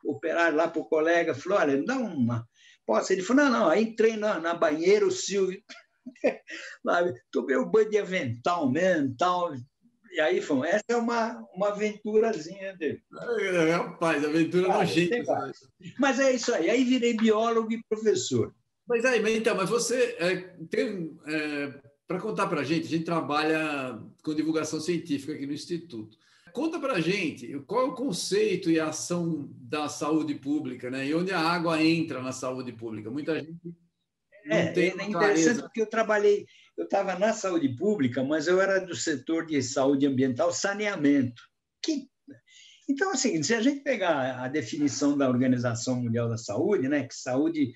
operário lá, para o colega, falou, olha, dá uma... Posso? Ele falou, não, não, aí entrei na, na banheira, o Silvio... Tomei o banho de avental mesmo, tal, e aí, Fão, essa é uma, uma aventurazinha dele. Rapaz, aventura ah, nojenta. Mas é isso aí. Aí virei biólogo e professor. Mas aí, então, mas você é, tem. É, para contar para a gente, a gente trabalha com divulgação científica aqui no Instituto. Conta para a gente qual é o conceito e a ação da saúde pública, né? E onde a água entra na saúde pública. Muita gente. é, é interessante clareza. porque eu trabalhei eu estava na saúde pública, mas eu era do setor de saúde ambiental, saneamento. Que... Então, assim, se a gente pegar a definição da Organização Mundial da Saúde, né, que saúde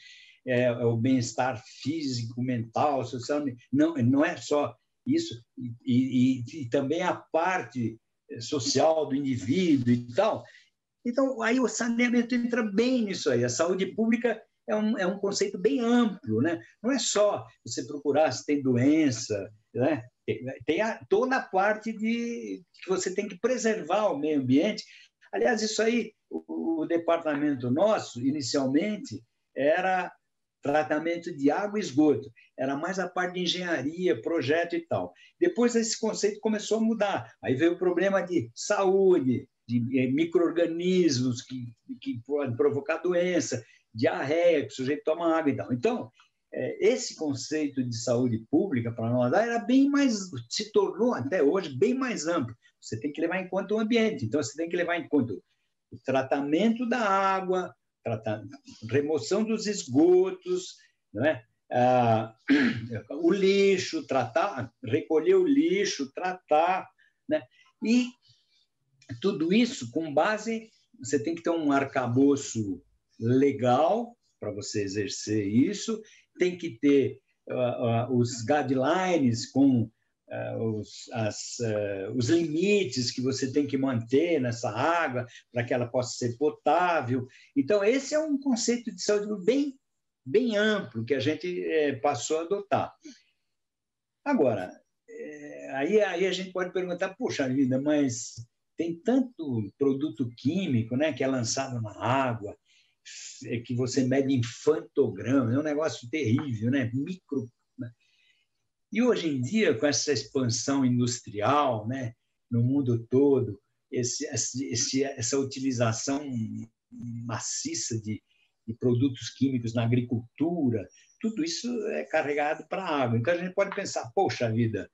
é, é o bem-estar físico, mental, social, não, não é só isso, e, e, e também a parte social do indivíduo e tal. Então, aí o saneamento entra bem nisso aí. A saúde pública é um, é um conceito bem amplo, né? Não é só você procurar se tem doença, né? Tem a, toda a parte de que você tem que preservar o meio ambiente. Aliás, isso aí, o, o departamento nosso, inicialmente, era tratamento de água e esgoto. Era mais a parte de engenharia, projeto e tal. Depois esse conceito começou a mudar. Aí veio o problema de saúde, de eh, micro-organismos que, que podem provocar doença, diarreia, que o sujeito toma água e tal. Então, é, esse conceito de saúde pública para nós era bem mais, se tornou até hoje bem mais amplo. Você tem que levar em conta o ambiente, então você tem que levar em conta o tratamento da água, tratar, remoção dos esgotos, né? ah, o lixo, tratar, recolher o lixo, tratar, né? e tudo isso com base, você tem que ter um arcabouço legal para você exercer isso, tem que ter uh, uh, os guidelines com os, as, os limites que você tem que manter nessa água para que ela possa ser potável. Então, esse é um conceito de saúde bem, bem amplo que a gente eh, passou a adotar. Agora, eh, aí, aí a gente pode perguntar, puxa vida, mas tem tanto produto químico né, que é lançado na água, é que você mede em fantograma, é um negócio terrível, né? micro. E hoje em dia, com essa expansão industrial né, no mundo todo, esse, esse, essa utilização maciça de, de produtos químicos na agricultura, tudo isso é carregado para a água. Então a gente pode pensar, poxa vida,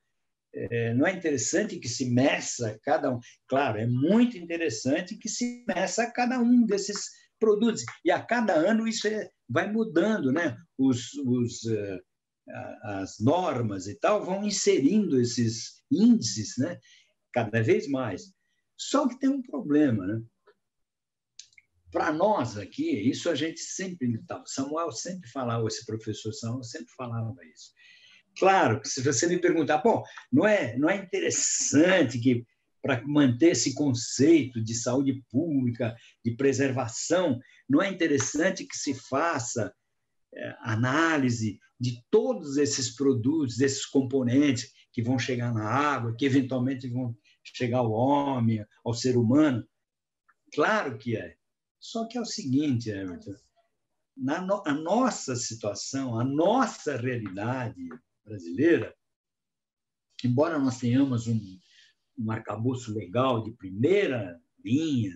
é, não é interessante que se meça cada um? Claro, é muito interessante que se meça cada um desses produtos. E a cada ano isso é, vai mudando, né? Os, os, uh, as normas e tal vão inserindo esses índices, né? Cada vez mais. Só que tem um problema, né? Para nós aqui, isso a gente sempre. Samuel sempre falava, esse professor Samuel sempre falava isso. Claro, se você me perguntar, bom, não é, não é interessante que para manter esse conceito de saúde pública, de preservação, não é interessante que se faça é, análise de todos esses produtos, desses componentes que vão chegar na água, que eventualmente vão chegar ao homem, ao ser humano? Claro que é. Só que é o seguinte, Everton, na no, a nossa situação, a nossa realidade brasileira, embora nós tenhamos um, um arcabouço legal de primeira linha,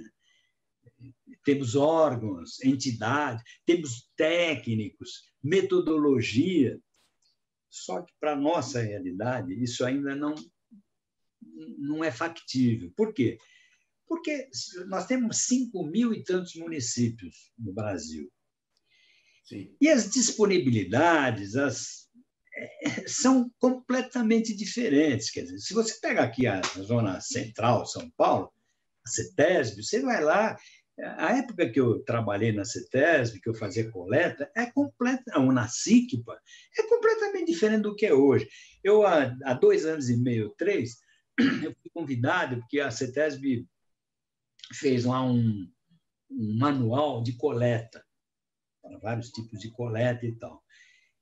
temos órgãos, entidades, temos técnicos, metodologia. Só que, para a nossa realidade, isso ainda não, não é factível. Por quê? Porque nós temos 5 mil e tantos municípios no Brasil. Sim. E as disponibilidades, as são completamente diferentes. Quer dizer, se você pega aqui a zona central, São Paulo, a CETESB, você vai lá, a época que eu trabalhei na CETESB, que eu fazia coleta, é completa, ou na CICPA, é completamente diferente do que é hoje. Eu, há, há dois anos e meio, três, eu fui convidado, porque a CETESB fez lá um, um manual de coleta, para vários tipos de coleta e tal.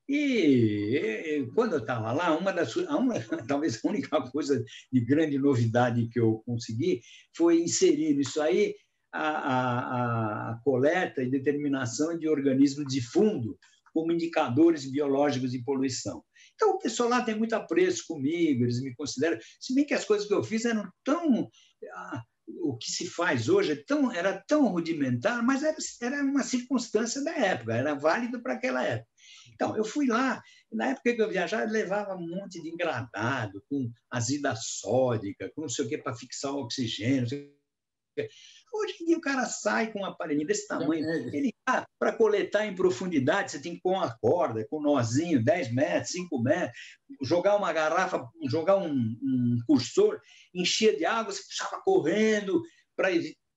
E quando eu estava lá, uma das uma, talvez a única coisa de grande novidade que eu consegui foi inserir isso aí a, a, a coleta e determinação de organismos de fundo como indicadores biológicos de poluição. Então, o pessoal lá tem muito apreço comigo, eles me consideram, se bem que as coisas que eu fiz eram tão. Ah, o que se faz hoje é tão, era tão rudimentar, mas era, era uma circunstância da época, era válido para aquela época. Então, eu fui lá, na época que eu viajava, eu levava um monte de engradado, com azida sódica, com não sei o que para fixar o oxigênio. Hoje em dia o cara sai com um aparelhinho desse tamanho. É. Ele ah, para coletar em profundidade, você tem que pôr uma corda com um nozinho, 10 metros, 5 metros, jogar uma garrafa, jogar um, um cursor, encher de água, você puxava correndo para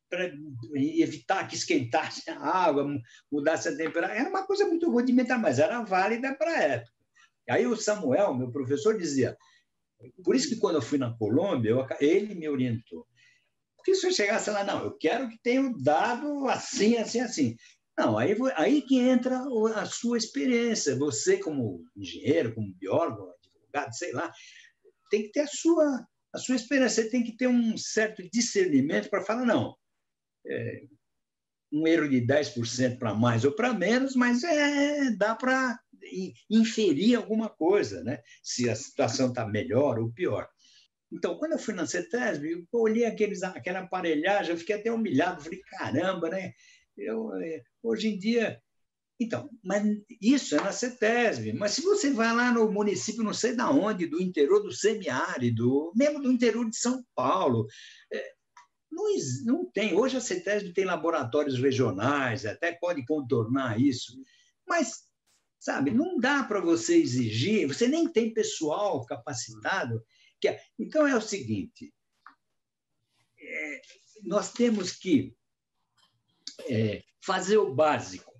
para evitar que esquentasse a água, mudasse a temperatura. Era uma coisa muito rudimentar, mas era válida para a época. Aí o Samuel, meu professor, dizia, por isso que quando eu fui na Colômbia, eu, ele me orientou. Porque se eu chegasse lá, não, eu quero que tenha um dado assim, assim, assim. Não, aí, aí que entra a sua experiência. Você, como engenheiro, como biólogo, advogado, sei lá, tem que ter a sua, a sua experiência. Você tem que ter um certo discernimento para falar, não, é, um erro de 10% para mais ou para menos, mas é, dá para inferir alguma coisa, né? se a situação está melhor ou pior. Então, quando eu fui na CETESB, eu olhei aqueles, aquela aparelhagem, eu fiquei até humilhado, falei, caramba, né? Eu, é, hoje em dia. Então, mas isso é na CETESB. Mas se você vai lá no município, não sei da onde, do interior do semiárido, mesmo do interior de São Paulo, é, não, não tem. Hoje a CETESB tem laboratórios regionais, até pode contornar isso. Mas sabe? Não dá para você exigir, você nem tem pessoal capacitado. Que é, então é o seguinte: é, nós temos que é, fazer o básico.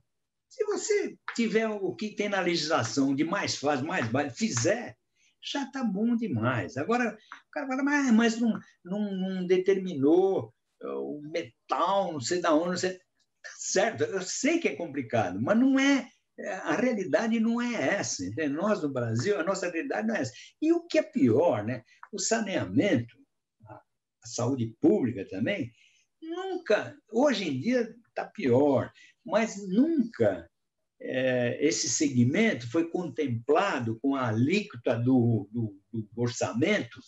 Se você tiver o que tem na legislação de mais fácil, mais baixo, fizer, já está bom demais. Agora, o cara fala, mas, mas não, não, não determinou o metal, não sei da onde, não sei. Tá certo, eu sei que é complicado, mas não é a realidade não é essa. Entende? Nós, no Brasil, a nossa realidade não é essa. E o que é pior, né? o saneamento, a saúde pública também, nunca, hoje em dia está pior, mas nunca é, esse segmento foi contemplado com a alíquota do, do, do orçamento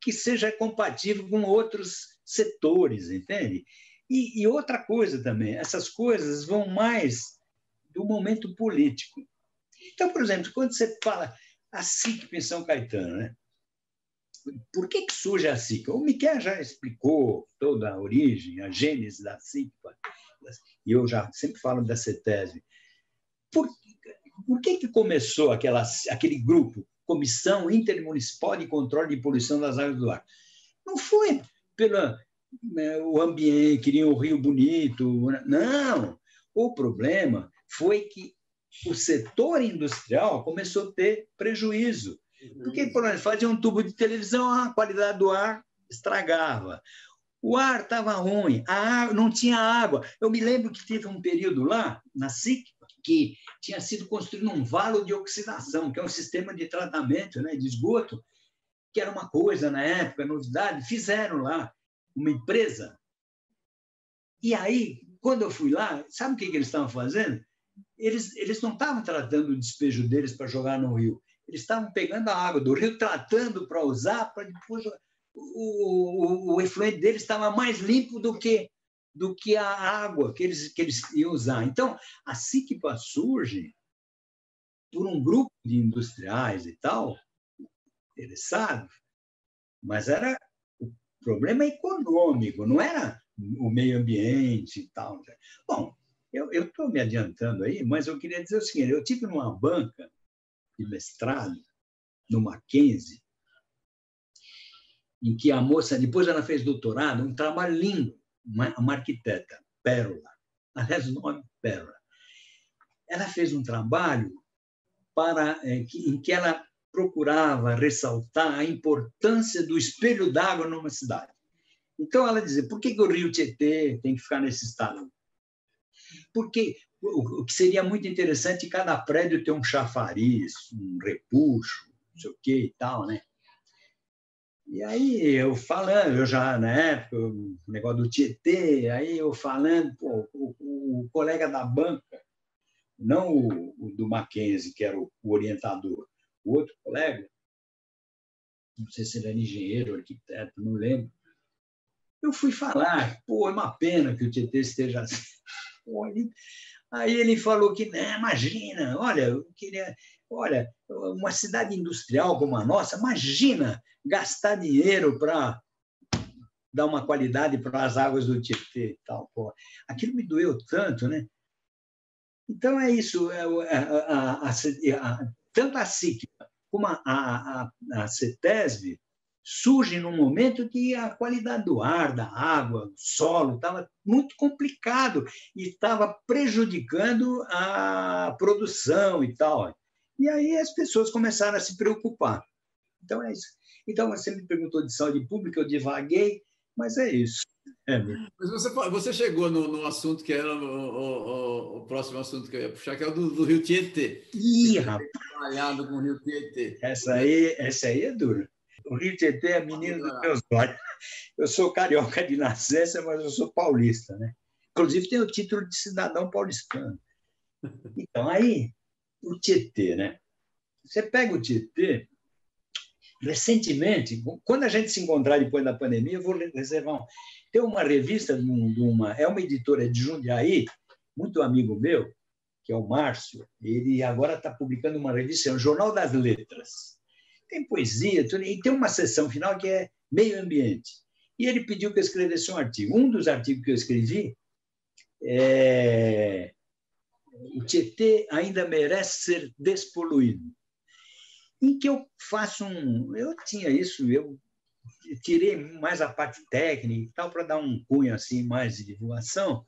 que seja compatível com outros setores, entende? E, e, outra coisa também, essas coisas vão mais do momento político. Então, por exemplo, quando você fala a SIC em São Caetano, né? por que, que surge a SIC? O Miquel já explicou toda a origem, a gênese da SIC, e eu já sempre falo da CETESB. Por, por que, que começou aquela, aquele grupo, Comissão Intermunicipal de Controle de Poluição das Águas do Ar? Não foi pelo né, o ambiente, queriam o Rio bonito, não. O problema foi que o setor industrial começou a ter prejuízo. Porque, por exemplo, fazia um tubo de televisão, a qualidade do ar estragava. O ar estava ruim, a água, não tinha água. Eu me lembro que teve um período lá, na SIC, que tinha sido construído um valo de oxidação, que é um sistema de tratamento né, de esgoto, que era uma coisa na época, novidade. Fizeram lá uma empresa. E aí, quando eu fui lá, sabe o que, que eles estavam fazendo? Eles, eles não estavam tratando o despejo deles para jogar no rio. Eles estavam pegando a água do rio, tratando para usar, para depois. O, o, o efluente deles estava mais limpo do que do que a água que eles, que eles iam usar. Então, a SICPA surge por um grupo de industriais e tal, interessados, mas era o problema econômico, não era o meio ambiente e tal. Bom, eu estou me adiantando aí, mas eu queria dizer o seguinte: eu tive numa banca de mestrado, no Mackenzie, em que a moça, depois ela fez doutorado, um trabalho lindo, uma, uma arquiteta, Pérola, aliás, o nome Pérola. Ela fez um trabalho para, é, que, em que ela procurava ressaltar a importância do espelho d'água numa cidade. Então, ela dizia, por que, que o rio Tietê tem que ficar nesse estado? Porque o que seria muito interessante cada prédio ter um chafariz, um repuxo, não sei o que e tal, né? E aí eu falando, eu já na época, o negócio do Tietê, aí eu falando, pô, o, o, colega da banca, não o, o, do Mackenzie, que era o, o orientador, o outro colega, não sei se ele era engenheiro, arquiteto, não lembro, eu fui falar, pô, é uma pena que o Tietê esteja assim. Aí ele falou que, né, imagina, olha, eu queria, olha, uma cidade industrial como a nossa, imagina gastar dinheiro para dar uma qualidade para as águas do Tietê e tal. Pô. Aquilo me doeu tanto, né? Então é isso, é, a, a, a, tanto a SIC como a, a, a CETESB surge num momento que a qualidade do ar, da água, do solo estava muito complicado e estava prejudicando a produção e tal. E aí as pessoas começaram a se preocupar. Então é isso. Então você me perguntou de saúde pública, eu divaguei, mas é isso. É, mas você, você chegou no, no assunto que era o, o, o, próximo assunto que eu ia puxar, que é o do, do Rio Tietê. Ih, rapaz! Trabalhado com o Rio Tietê. Essa aí, essa aí é dura. O Rio Tietê é menino dos meus olhos. Eu sou carioca de nascença, mas eu sou paulista, né? Inclusive tem o título de cidadão paulistano. Então, aí, o Tietê, né? Você pega o Tietê, recentemente, quando a gente se encontrar depois da pandemia, eu vou reservar um. Tem uma revista, de uma, é uma editora de Jundiaí, muito amigo meu, que é o Márcio, ele agora está publicando uma revista, é o Jornal das Letras. Tem poesia, e tem uma seção final que é meio ambiente. E ele pediu que eu escrevesse um artigo. Um dos artigos que eu escrevi é o Tietê ainda merece ser despoluído. Em que eu faço um. Eu tinha isso, eu tirei mais a parte técnica e tal, para dar um cunho assim mais de divulgação.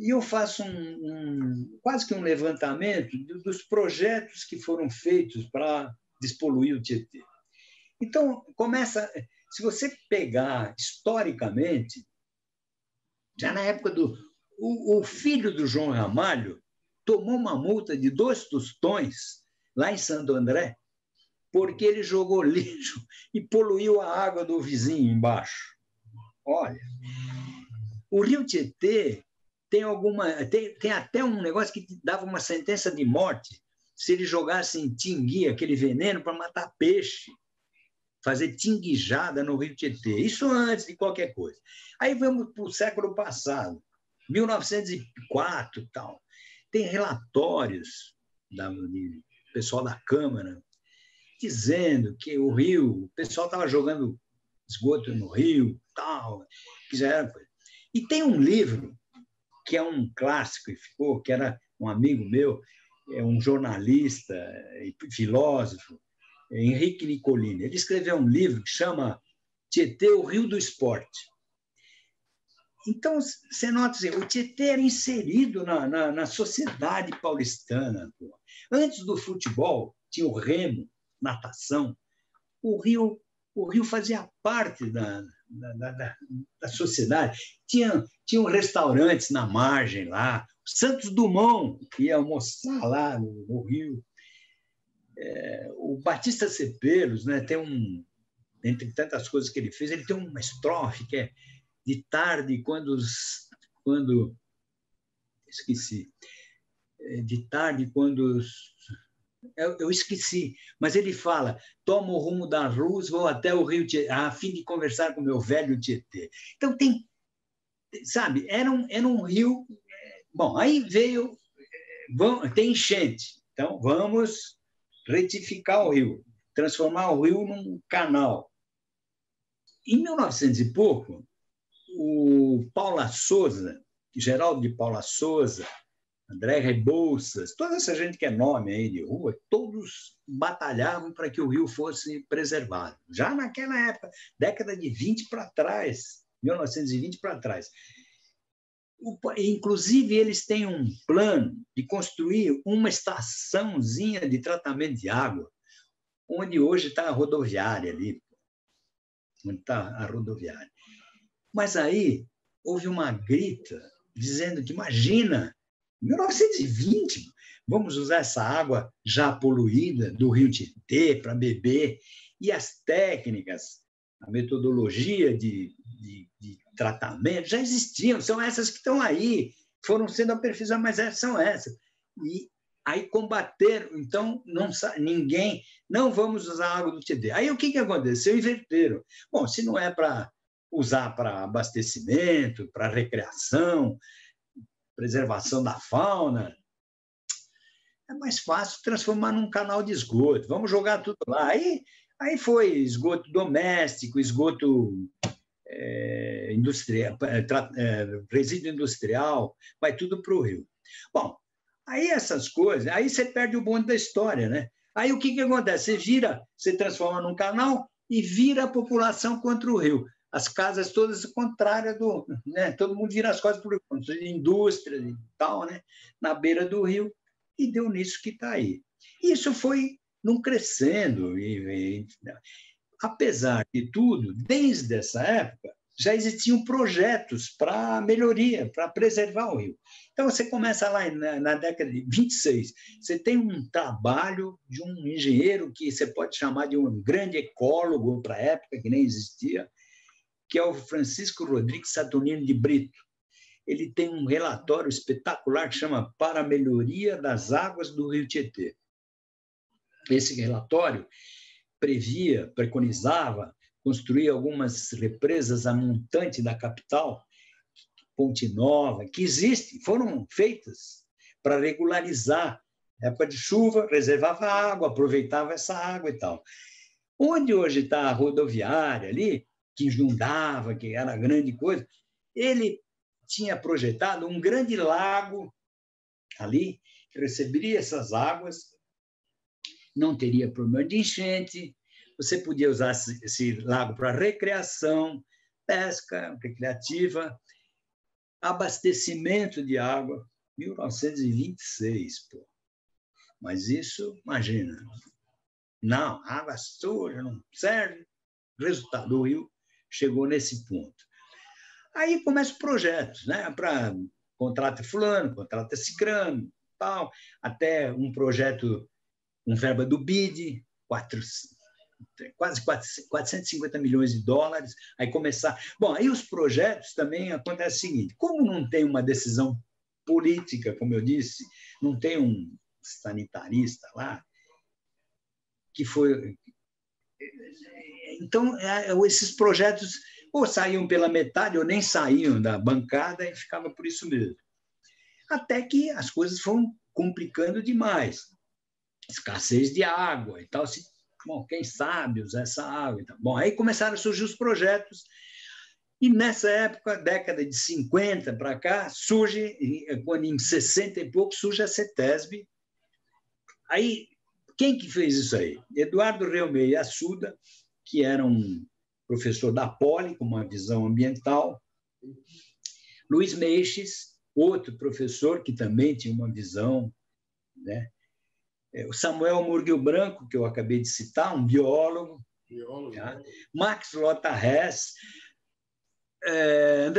E eu faço um, um, quase que um levantamento dos projetos que foram feitos para despoluir o Tietê. Então, começa. Se você pegar historicamente, já na época do o, o filho do João Ramalho tomou uma multa de dois tostões lá em Santo André, porque ele jogou lixo e poluiu a água do vizinho embaixo. Olha, o Rio Tietê tem alguma tem, tem até um negócio que dava uma sentença de morte se ele jogasse em tingui, aquele veneno para matar peixe, fazer tinguijada no Rio Tietê. Isso antes de qualquer coisa. Aí vamos para o século passado. 1904 tal. Tem relatórios da, de pessoal da Câmara dizendo que o Rio, o pessoal estava jogando esgoto no Rio, tal, que já era. E tem um livro que é um clássico e ficou, que era um amigo meu, é um jornalista e filósofo, Henrique Nicolini. Ele escreveu um livro que chama Tietê, o Rio do Esporte. Então, você nota assim, o Tietê era inserido na, na, na sociedade paulistana. Pô. Antes do futebol, tinha o remo, natação. O Rio, o Rio fazia parte da, da, da, da sociedade. Tinha, tinham restaurantes na margem lá. Santos Dumont ia almoçar lá no, no Rio. É, o Batista Cepelos né, tem um, entre tantas coisas que ele fez, ele tem uma estrofe que é de tarde, quando, os, quando esqueci, é, de tarde, quando os, eu, eu, esqueci, mas ele fala: tomo o rumo da luz, vou até o Rio Tietê, a fim de conversar com meu velho Tietê. Então, tem, sabe, era um, era um rio. É, bom, aí veio, vamos, tem enchente, então vamos retificar o rio, transformar o rio num canal. Em 1900 e pouco, o Paula Souza, Geraldo de Paula Souza, André Rebouças, toda essa gente que é nome aí de rua, todos batalhavam para que o rio fosse preservado. Já naquela época, década de 20 para trás, 1920 para trás. Inclusive, eles têm um plano de construir uma estaçãozinha de tratamento de água, onde hoje está a rodoviária ali, onde está a rodoviária. Mas aí houve uma grita dizendo que, imagina, 1920, vamos usar essa água já poluída do rio Tietê para beber, e as técnicas, a metodologia de, de, de, tratamento já existiam, são essas que estão aí, foram sendo aperfeiçoadas, mas é, são essas. E aí combateram, então não ninguém, não vamos usar água do Tietê. Aí o que, que aconteceu? Inverteram. Bom, se não é para usar para abastecimento, para recreação, preservação da fauna. É mais fácil transformar num canal de esgoto. Vamos jogar tudo lá. Aí, aí foi esgoto doméstico, esgoto é, industrial, é, é, resíduo industrial, vai tudo para o rio. Bom, aí essas coisas, aí você perde o bonde da história, né? Aí o que, que acontece? Você vira, você transforma num canal e vira a população contra o rio as casas todas contrárias do. Né? Todo mundo vira as costas o indústria e tal, né? na beira do rio, e deu nisso que está aí. Isso foi não crescendo. E, e, apesar de tudo, desde essa época, já existiam projetos para melhoria, para preservar o rio. Então, você começa lá na, na, década de 26, você tem um trabalho de um engenheiro que você pode chamar de um grande ecólogo para a época, que nem existia, que é o Francisco Rodrigues Saturnino de Brito. ele tem um relatório espetacular que chama Para a Melhoria das Águas do Rio Tietê. Esse relatório previa, preconizava construir algumas represas a montante da capital, Ponte Nova, que existem, foram feitas para regularizar. Época de chuva, reservava água, aproveitava essa água e tal. Onde hoje está a rodoviária ali, que inundava, que era grande coisa, ele tinha projetado um grande lago ali, que receberia essas águas, não teria problema de enchente, você podia usar esse lago para recreação, pesca recreativa, abastecimento de água, 1926, pô. Mas isso, imagina, não, água suja, não serve. Resultado, o Rio chegou nesse ponto. Aí começam projetos, né? Para contrata fulano, contrata cicrano, tal, até um projeto, um verba do BID, quatro, quase 450 milhões de dólares, aí começar... Bom, aí os projetos também acontece o seguinte, como não tem uma decisão política, como eu disse, não tem um sanitarista lá, que foi... Então, é, esses projetos ou saíam pela metade ou nem saíam da bancada e ficava por isso mesmo. Até que as coisas foram complicando demais. Escassez de água e tal, se Bom, quem sabe usar essa água. Então. Bom, aí começaram a surgir os projetos. E nessa época, década de 50 para cá, surge, quando em 60 e pouco, surge a CETESB. Aí, quem que fez isso aí? Eduardo Reumei Assuda, que era um professor da Poli, com uma visão ambiental. Luiz Meixes, outro professor que também tinha uma visão né, é, o Samuel Murguil Branco, que eu acabei de citar, um biólogo. biólogo. Tá? Max Lota Hess, é,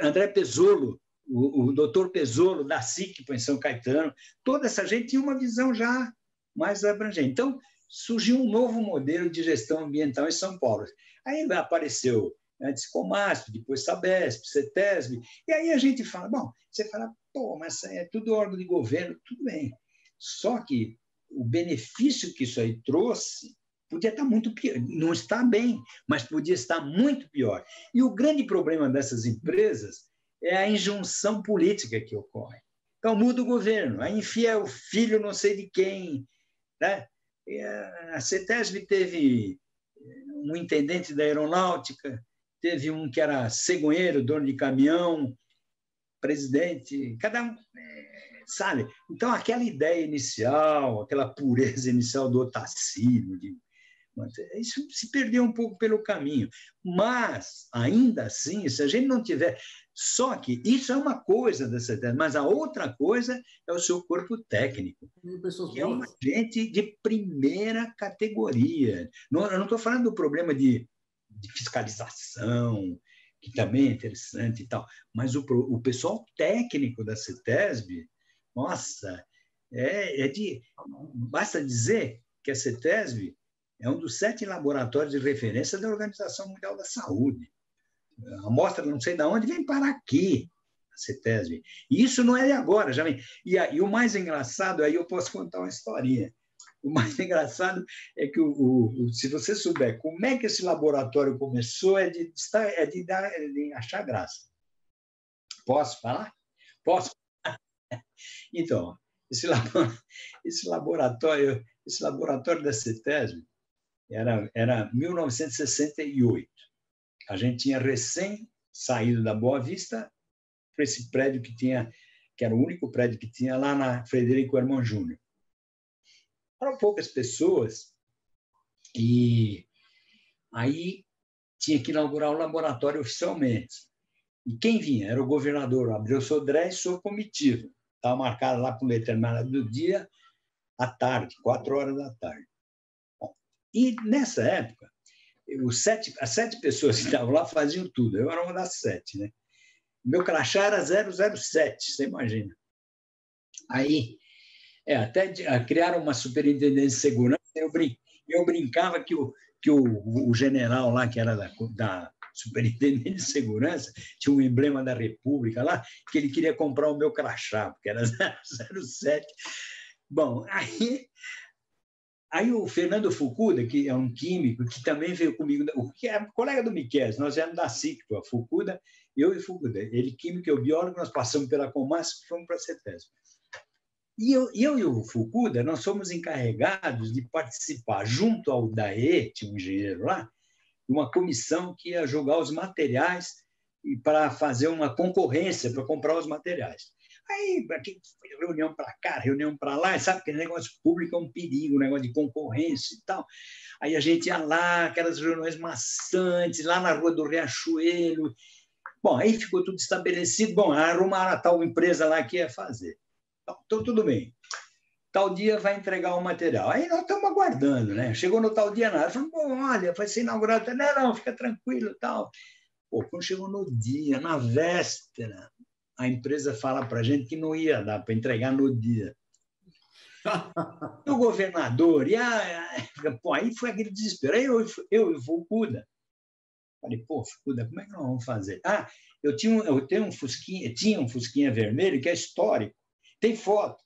André Pesolo, o, o doutor Pesolo, da SIC, em São Caetano, toda essa gente tinha uma visão já mais abrangente. Então, surgiu um novo modelo de gestão ambiental em São Paulo. Aí apareceu antes Comasp, depois Sabesp, CETESB, e aí a gente fala, bom, você fala, pô, mas é tudo órgão de governo, tudo bem. Só que o benefício que isso aí trouxe podia estar muito pior. Não está bem, mas podia estar muito pior. E o grande problema dessas empresas é a injunção política que ocorre. Então, muda o governo, aí enfia o filho não sei de quem. Né? A CETESB teve um intendente da aeronáutica, teve um que era cegonheiro, dono de caminhão, presidente, cada um sabe? Então, aquela ideia inicial, aquela pureza inicial do Otacílio, de, isso se perdeu um pouco pelo caminho. Mas, ainda assim, se a gente não tiver. Só que isso é uma coisa da CETES, mas a outra coisa é o seu corpo técnico, que é uma gente de primeira categoria. Não, eu não estou falando do problema de, de fiscalização, que também é interessante e tal, mas o, o pessoal técnico da CETESB nossa, é, é de. Basta dizer que a CETESB é um dos sete laboratórios de referência da Organização Mundial da Saúde. A amostra não sei de onde vem para aqui, a CETESB. E isso não é de agora, já vem. E, e o mais engraçado, aí eu posso contar uma historinha. O mais engraçado é que, o, o, se você souber como é que esse laboratório começou, é de, é de, dar, é de achar graça. Posso falar? Posso? Então, esse, esse laboratório, esse laboratório da CETESB era, era 1968. A gente tinha recém saído da Boa Vista para esse prédio que tinha, que era o único prédio que tinha lá na Frederico Hermann Júnior. Eram poucas pessoas e aí tinha que inaugurar o laboratório oficialmente. E quem vinha? Era o governador Abreu Sodré e sua comitiva. Estava marcado lá para o determinado do dia, à tarde, quatro horas da tarde. Bom, e nessa época, os sete, as sete pessoas que estavam lá faziam tudo. Eu era uma das sete, né? Meu crachá era 007, você imagina. Aí, é, até criaram uma superintendência de segurança. Eu, brin, eu brincava que, o, que o, o general lá, que era da, da de segurança, tinha um emblema da República lá, que ele queria comprar o meu crachá, porque era 007. Bom, aí, aí o Fernando Fukuda, que é um químico, que também veio comigo, que é colega do Miquel, nós éramos da CICTO, a Fukuda, eu e Fukuda. Ele químico, eu biólogo, nós passamos pela Comas e fomos para a CETESB. E eu, eu e o Fukuda, nós fomos encarregados de participar, junto ao DAE, tinha um engenheiro lá, uma comissão que ia jogar os materiais para fazer uma concorrência para comprar os materiais. Aí, reunião para cá, reunião para lá, sabe que negócio público é um perigo, negócio de concorrência e tal. Aí a gente ia lá, aquelas reuniões maçantes, lá na Rua do Riachuelo. Bom, aí ficou tudo estabelecido. Bom, arrumaram a tal empresa lá que ia fazer. Então, tudo bem tal dia vai entregar o material. Aí nós estamos aguardando, né? Chegou no tal dia, nada. Falamos, olha, vai ser inaugurado. Não, não, fica tranquilo tal. Pô, quando chegou no dia, na véspera, a empresa fala para a gente que não ia dar para entregar no dia. o governador, e a, pô, aí foi aquele desespero. Aí eu, eu e o Fukuda. Falei, pô, Fukuda, como é que nós vamos fazer? Ah, eu tinha, eu tenho um Fusquinha, tinha um Fusquinha vermelho que é histórico. Tem foto.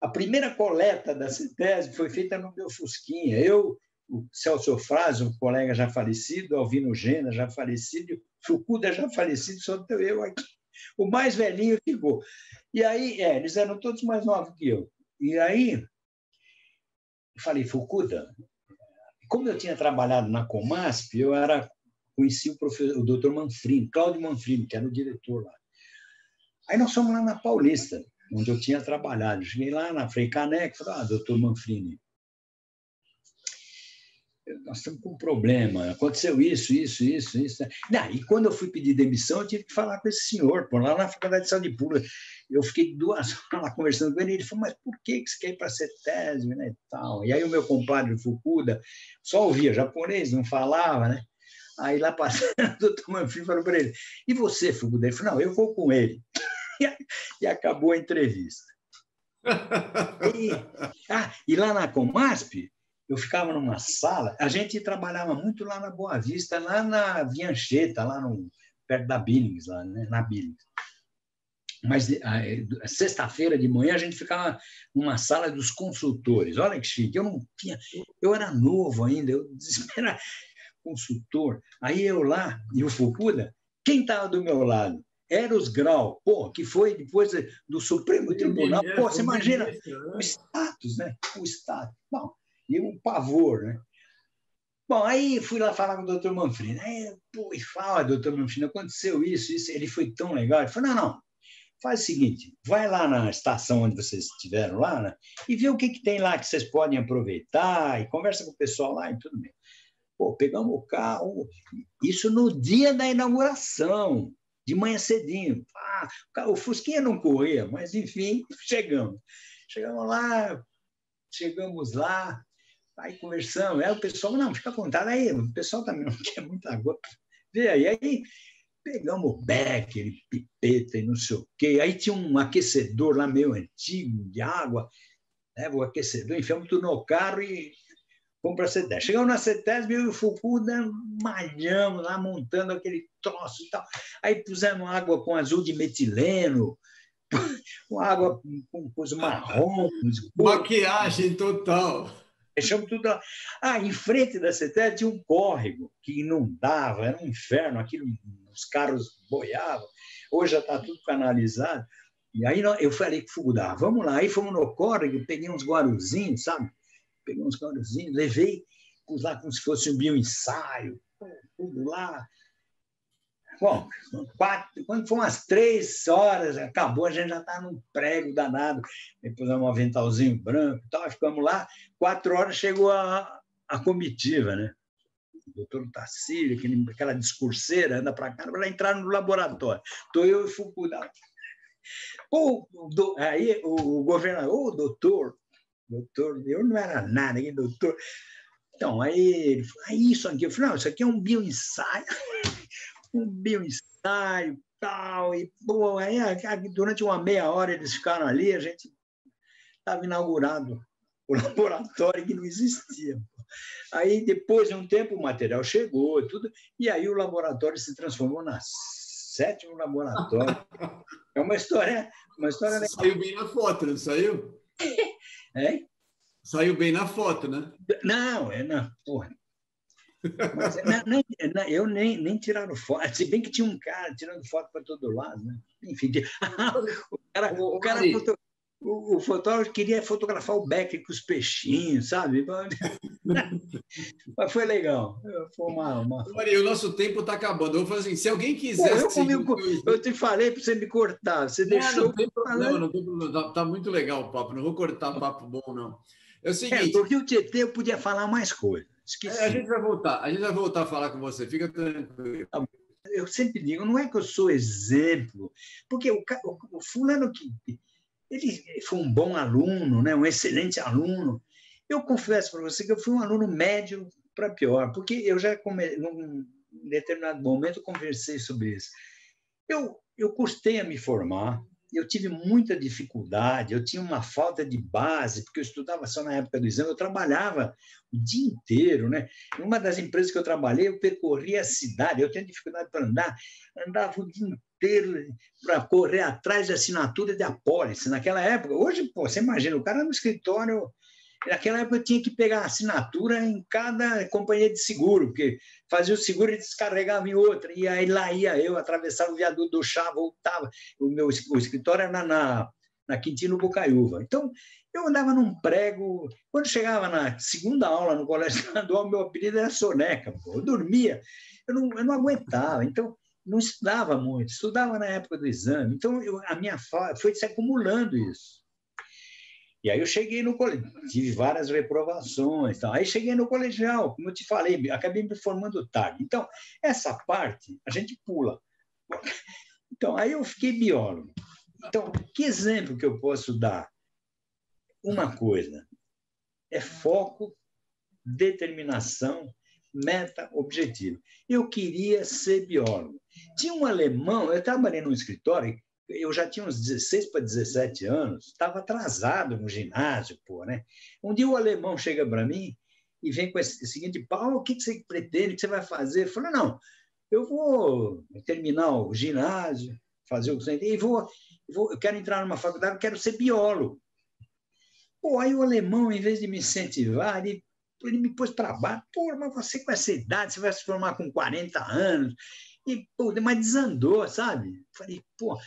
A primeira coleta da CETESB foi feita no meu Fusquinha. Eu, o Celso Frazio, um colega já falecido, Alvino Gena, já falecido, Fukuda já falecido, só eu aqui. O mais velhinho ficou. E aí, é, eles eram todos mais novos que eu. E aí, falei, Fukuda, como eu tinha trabalhado na Comasp, eu era conheci o, professor, o doutor Manfrini, Cláudio Manfrini, que era o diretor lá. Aí nós fomos lá na Paulista onde eu tinha trabalhado. Cheguei lá na Frei Caneca e falei, ah, doutor Manfrini, nós estamos com um problema, aconteceu isso, isso, isso, isso. Não, e quando eu fui pedir demissão, eu tive que falar com esse senhor, por lá na Faculdade de Saúde Pública. Eu fiquei duas horas lá conversando com ele, ele falou, mas por que você quer ir para a CETESB, né, e tal? E aí o meu compadre, Fukuda, só ouvia japonês, não falava, né? Aí lá passando, o doutor Manfrini falou para ele, e você, Fukuda? Ele falou, não, eu vou com ele. e acabou a entrevista. E, ah, e lá na Comasp, eu ficava numa sala, a gente trabalhava muito lá na Boa Vista, lá na Viancheta, lá no, perto da Billings, lá, né, na Billings. Mas sexta-feira de manhã a gente ficava numa sala dos consultores. Olha que chique, eu não tinha, eu era novo ainda, eu desesperava consultor. Aí eu lá, e o Fukuda, quem estava do meu lado? Eros Grau, pô, que foi depois do Supremo Tribunal. Pô, você imagina né? o status, né? O status. Bom, e um pavor, né? Bom, aí fui lá falar com o doutor Manfrini. Aí, pô, e fala, doutor Manfrini, aconteceu isso, isso. Ele foi tão legal. Ele falou, não, não, faz o seguinte, vai lá na estação onde vocês estiveram lá, né? E vê o que, que tem lá que vocês podem aproveitar e conversa com o pessoal lá e tudo bem. Pô, pegamos o carro, isso no dia da inauguração de manhã cedinho. Ah, o Fusquinha não corria, mas enfim, chegamos. Chegamos lá, chegamos lá, aí conversamos. Aí o pessoal, não, fica à vontade. Aí o pessoal também não quer muita água. Vê aí, aí pegamos o becker, pipeta e não sei o quê. Aí tinha um aquecedor lá meio antigo de água, né? o aquecedor, enfiamos tudo no carro e fomos para a CETESB. Chegamos na CETESB, eu e o Fukuda malhamos lá, montando aquele troço e tal. Aí pusemos água com azul de metileno, com água com coisa marrom. Maquiagem total. Deixamos tudo lá. Ah, em frente da CETESB tinha um córrego que inundava, era um inferno, aquilo, os carros boiavam. Hoje já está tudo canalizado. E aí eu falei que Fukuda, vamos lá. Aí fomos no córrego, peguei uns guaruzinhos, sabe? peguei uns garozinhos, levei, lá como se fosse um bioensaio, tudo lá. Bom, quatro, quando foi umas três horas, acabou, a gente já está num prego danado. Depois um aventalzinho branco e tal, ficamos lá. Quatro horas chegou a, a comitiva, né? O doutor Tassili, aquela discurseira, anda para cá, para entrar no laboratório. Estou eu e Fukuda. Pô, do, aí o governador, o doutor, doutor, eu não era nada, que doutor. Então, aí ele falou, ah, isso aqui. Eu falei, não, isso aqui é um bioensaio, um bioensaio, tal, e, pô, aí durante uma meia hora eles ficaram ali, a gente estava inaugurado o laboratório que não existia. Aí, depois de um tempo, o material chegou, tudo, e aí o laboratório se transformou na sétimo laboratório. É uma história. Uma história saiu bem na foto, não saiu? É? Saiu bem na foto, né? Não, é não, porra. Mas, não, não, eu nem, nem tiraram foto. Se bem que tinha um cara tirando foto para todo lado, né? Enfim, o cara, o, cara foto, o, o, fotógrafo queria fotografar o Beck com os peixinhos, sabe? Mas foi legal. Foi uma, uma... Maria, o nosso tempo está acabando. Eu vou fazer assim, se alguém quiser. Eu, comigo, eu, te falei para você me cortar. Você não, deixou. Não tem problema, não tem problema. Tá, tá, muito legal o papo. Não vou cortar papo bom, não. É o seguinte. É, porque o Tietê eu podia falar mais coisas. Esqueci. A gente vai voltar. A gente vai voltar a falar com você. Fica tranquilo. Tá eu sempre digo, não é que eu sou exemplo, porque o, o, o fulano que ele foi um bom aluno, né? um excelente aluno. Eu confesso para você que eu fui um aluno médio para pior, porque eu já, come, num determinado momento, conversei sobre isso. Eu, eu custei a me formar, eu tive muita dificuldade, eu tinha uma falta de base, porque eu estudava só na época do exame, eu trabalhava o dia inteiro, né? Em uma das empresas que eu trabalhei, eu percorria a cidade, eu tinha dificuldade para andar, andava o dia inteiro para correr atrás de assinatura de apólice. Naquela época, hoje, pô, você imagina, o cara no escritório Naquela época eu tinha que pegar assinatura em cada companhia de seguro, porque fazia o seguro e descarregava em outra, e aí lá ia eu, atravessava o viaduto do chá, voltava. O meu o escritório era na, na Quintino Bocaiúva. Então, eu andava num prego. Quando chegava na segunda aula no colégio estadual, meu apelido era Soneca. Pô. Eu dormia, eu não, eu não aguentava. Então, não estudava muito, estudava na época do exame. Então, eu, a minha foi se acumulando isso. E aí eu cheguei no colegial, tive várias reprovações. Então. Aí cheguei no colegial, como eu te falei, acabei me formando tarde. Então, essa parte a gente pula. Então, aí eu fiquei biólogo. Então, que exemplo que eu posso dar? Uma coisa é foco, determinação, meta, objetivo. Eu queria ser biólogo. Tinha um alemão, eu trabalhei num escritório eu já tinha uns 16 para 17 anos, estava atrasado no ginásio, pô, né? Um dia o alemão chega para mim e vem com esse seguinte, Paulo, o que você pretende, o que você vai fazer? Eu falei, não, eu vou terminar o ginásio, fazer o que você e vou, vou, eu quero entrar numa faculdade, eu quero ser biólogo. Pô, aí o alemão, em vez de me incentivar, ele, ele me pôs para baixo, pô, mas você com essa idade, você vai se formar com 40 anos, e, pô, mas desandou, sabe? Falei, pô,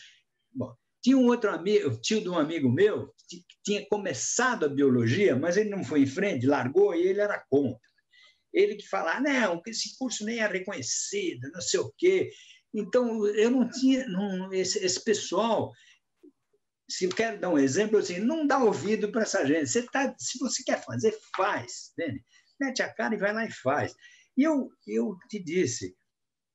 Bom, tinha um outro amigo, tio de um amigo meu, que tinha começado a biologia, mas ele não foi em frente, largou e ele era contra. Ele que falava, não, esse curso nem é reconhecido, não sei o quê. Então, eu não tinha. Não, esse, esse pessoal, se eu quero dar um exemplo, assim, não dá ouvido para essa gente. Você tá, se você quer fazer, faz. Entende? Mete a cara e vai lá e faz. E eu, eu te disse,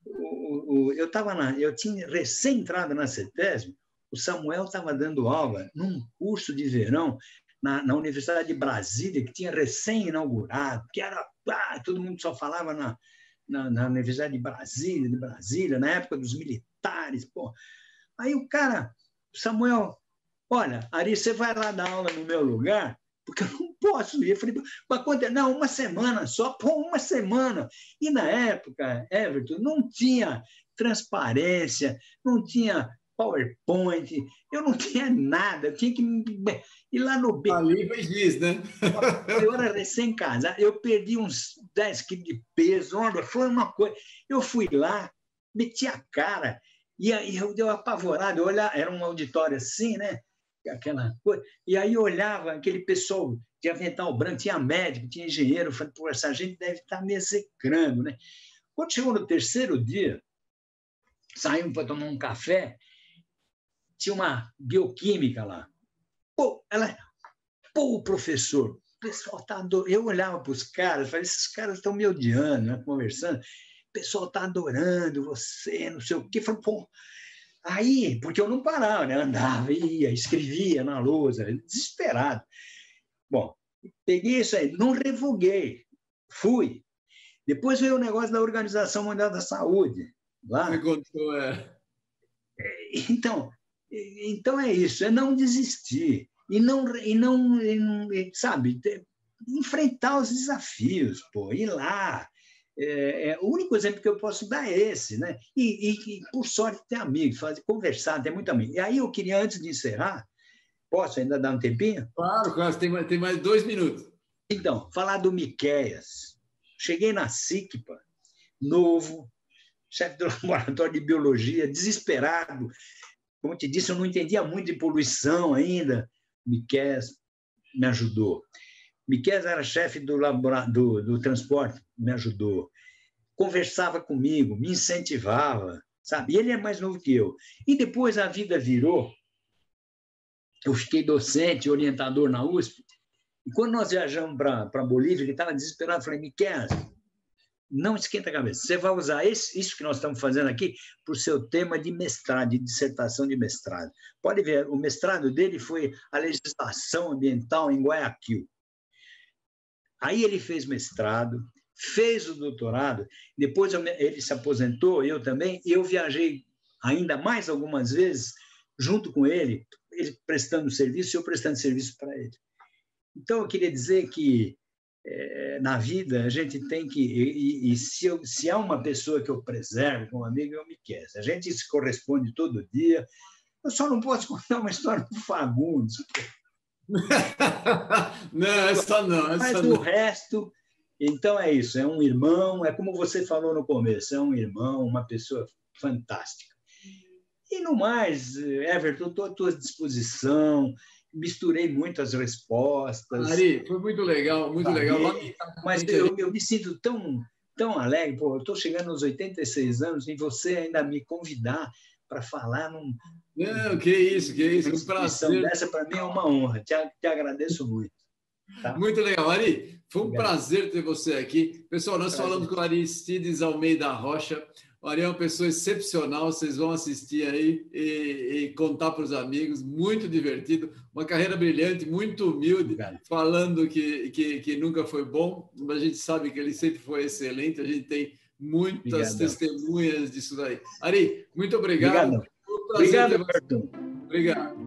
o, eu, tava na, eu tinha recém entrado na CETESB, o Samuel estava dando aula num curso de verão na, na Universidade de Brasília, que tinha recém-inaugurado, que era. Ah, todo mundo só falava na, na, na, Universidade de Brasília, de Brasília, na época dos militares. Pô. Aí o cara, Samuel, olha, Ari, você vai lá dar aula no meu lugar? Porque eu não posso ir. Eu falei, mas quanto é? Não, uma semana só, pô, uma semana. E na época, Everton, não tinha transparência, não tinha PowerPoint, eu não tinha nada, eu tinha que ir lá no B. Ali diz, né? Eu era recém-casado, eu perdi uns 10 quilos de peso, olha, foi uma coisa. Eu fui lá, meti a cara, e aí eu deu apavorado, eu olhava, era um auditório assim, né? Aquela coisa, e aí eu olhava aquele pessoal de avental branco, tinha médico, tinha engenheiro, eu falei, pô, essa gente deve estar me execrando, né? Quando chegou no terceiro dia, saímos para tomar um café, tinha uma bioquímica lá. Pô, ela, pô, professor, o pessoal tá adorando. Eu olhava para os caras, falei, esses caras estão me odiando, né, conversando. O pessoal está adorando você, não sei o quê. Falei, pô. Aí, porque eu não parava, né? Andava, ia, escrevia na lousa, desesperado. Bom, peguei isso aí, não revoguei, fui. Depois veio o negócio da Organização Mundial da Saúde. Lá. Me contou, é. Então, então é isso, é não desistir. E não, e não, e, sabe, enfrentar os desafios, pô, ir lá. É, é, o único exemplo que eu posso dar é esse, né? E, e, e por sorte, ter amigos, fazer, conversar, ter muito amigo. E aí eu queria, antes de encerrar, posso ainda dar um tempinho? Claro, claro, tem, tem mais dois minutos. Então, falar do Miqueias. Cheguei na SICPA, novo, chefe do laboratório de biologia, desesperado. Como te disse, eu não entendia muito de poluição ainda. Miquel me ajudou. Miquel era chefe do, do, do transporte, me ajudou. Conversava comigo, me incentivava, sabe? E ele é mais novo que eu. E depois a vida virou. Eu fiquei docente, orientador na USP. E quando nós viajamos para Bolívia, ele estava desesperado. Eu falei, Miquel, não esquenta a cabeça. Você vai usar esse, isso que nós estamos fazendo aqui para o seu tema de mestrado, de dissertação de mestrado. Pode ver, o mestrado dele foi a legislação ambiental em Guayaquil. Aí ele fez mestrado, fez o doutorado, depois eu, ele se aposentou, eu também, e eu viajei ainda mais algumas vezes junto com ele, ele prestando serviço e eu prestando serviço para ele. Então, eu queria dizer que é, na vida a gente tem que e, e se, eu, se há uma pessoa que eu preservo como amigo eu me quero a gente se corresponde todo dia. Eu só não posso contar uma história do Fagundes não essa não essa mas o resto então é isso é um irmão é como você falou no começo é um irmão uma pessoa fantástica. E no mais Everton estou à tua disposição misturei muitas respostas. Ari, foi muito legal, muito legal. Mas eu, eu, me sinto tão, tão alegre, pô, eu estou chegando aos 86 anos e você ainda me convidar para falar num. Não, que isso, que isso, um prazer. Essa para mim é uma honra, te, te agradeço muito. Tá? Muito legal, Ari. Foi um Obrigado. prazer ter você aqui. Pessoal, nós prazer. falamos com o Aristides Almeida Rocha. Ari é uma pessoa excepcional, vocês vão assistir aí e, e contar para os amigos, muito divertido, uma carreira brilhante, muito humilde, Obrigado. falando que, que, que, nunca foi bom, mas a gente sabe que ele sempre foi excelente, a gente tem muitas Obrigado. testemunhas disso daí. Ari, muito obrigado. Obrigado, obrigado Obrigado.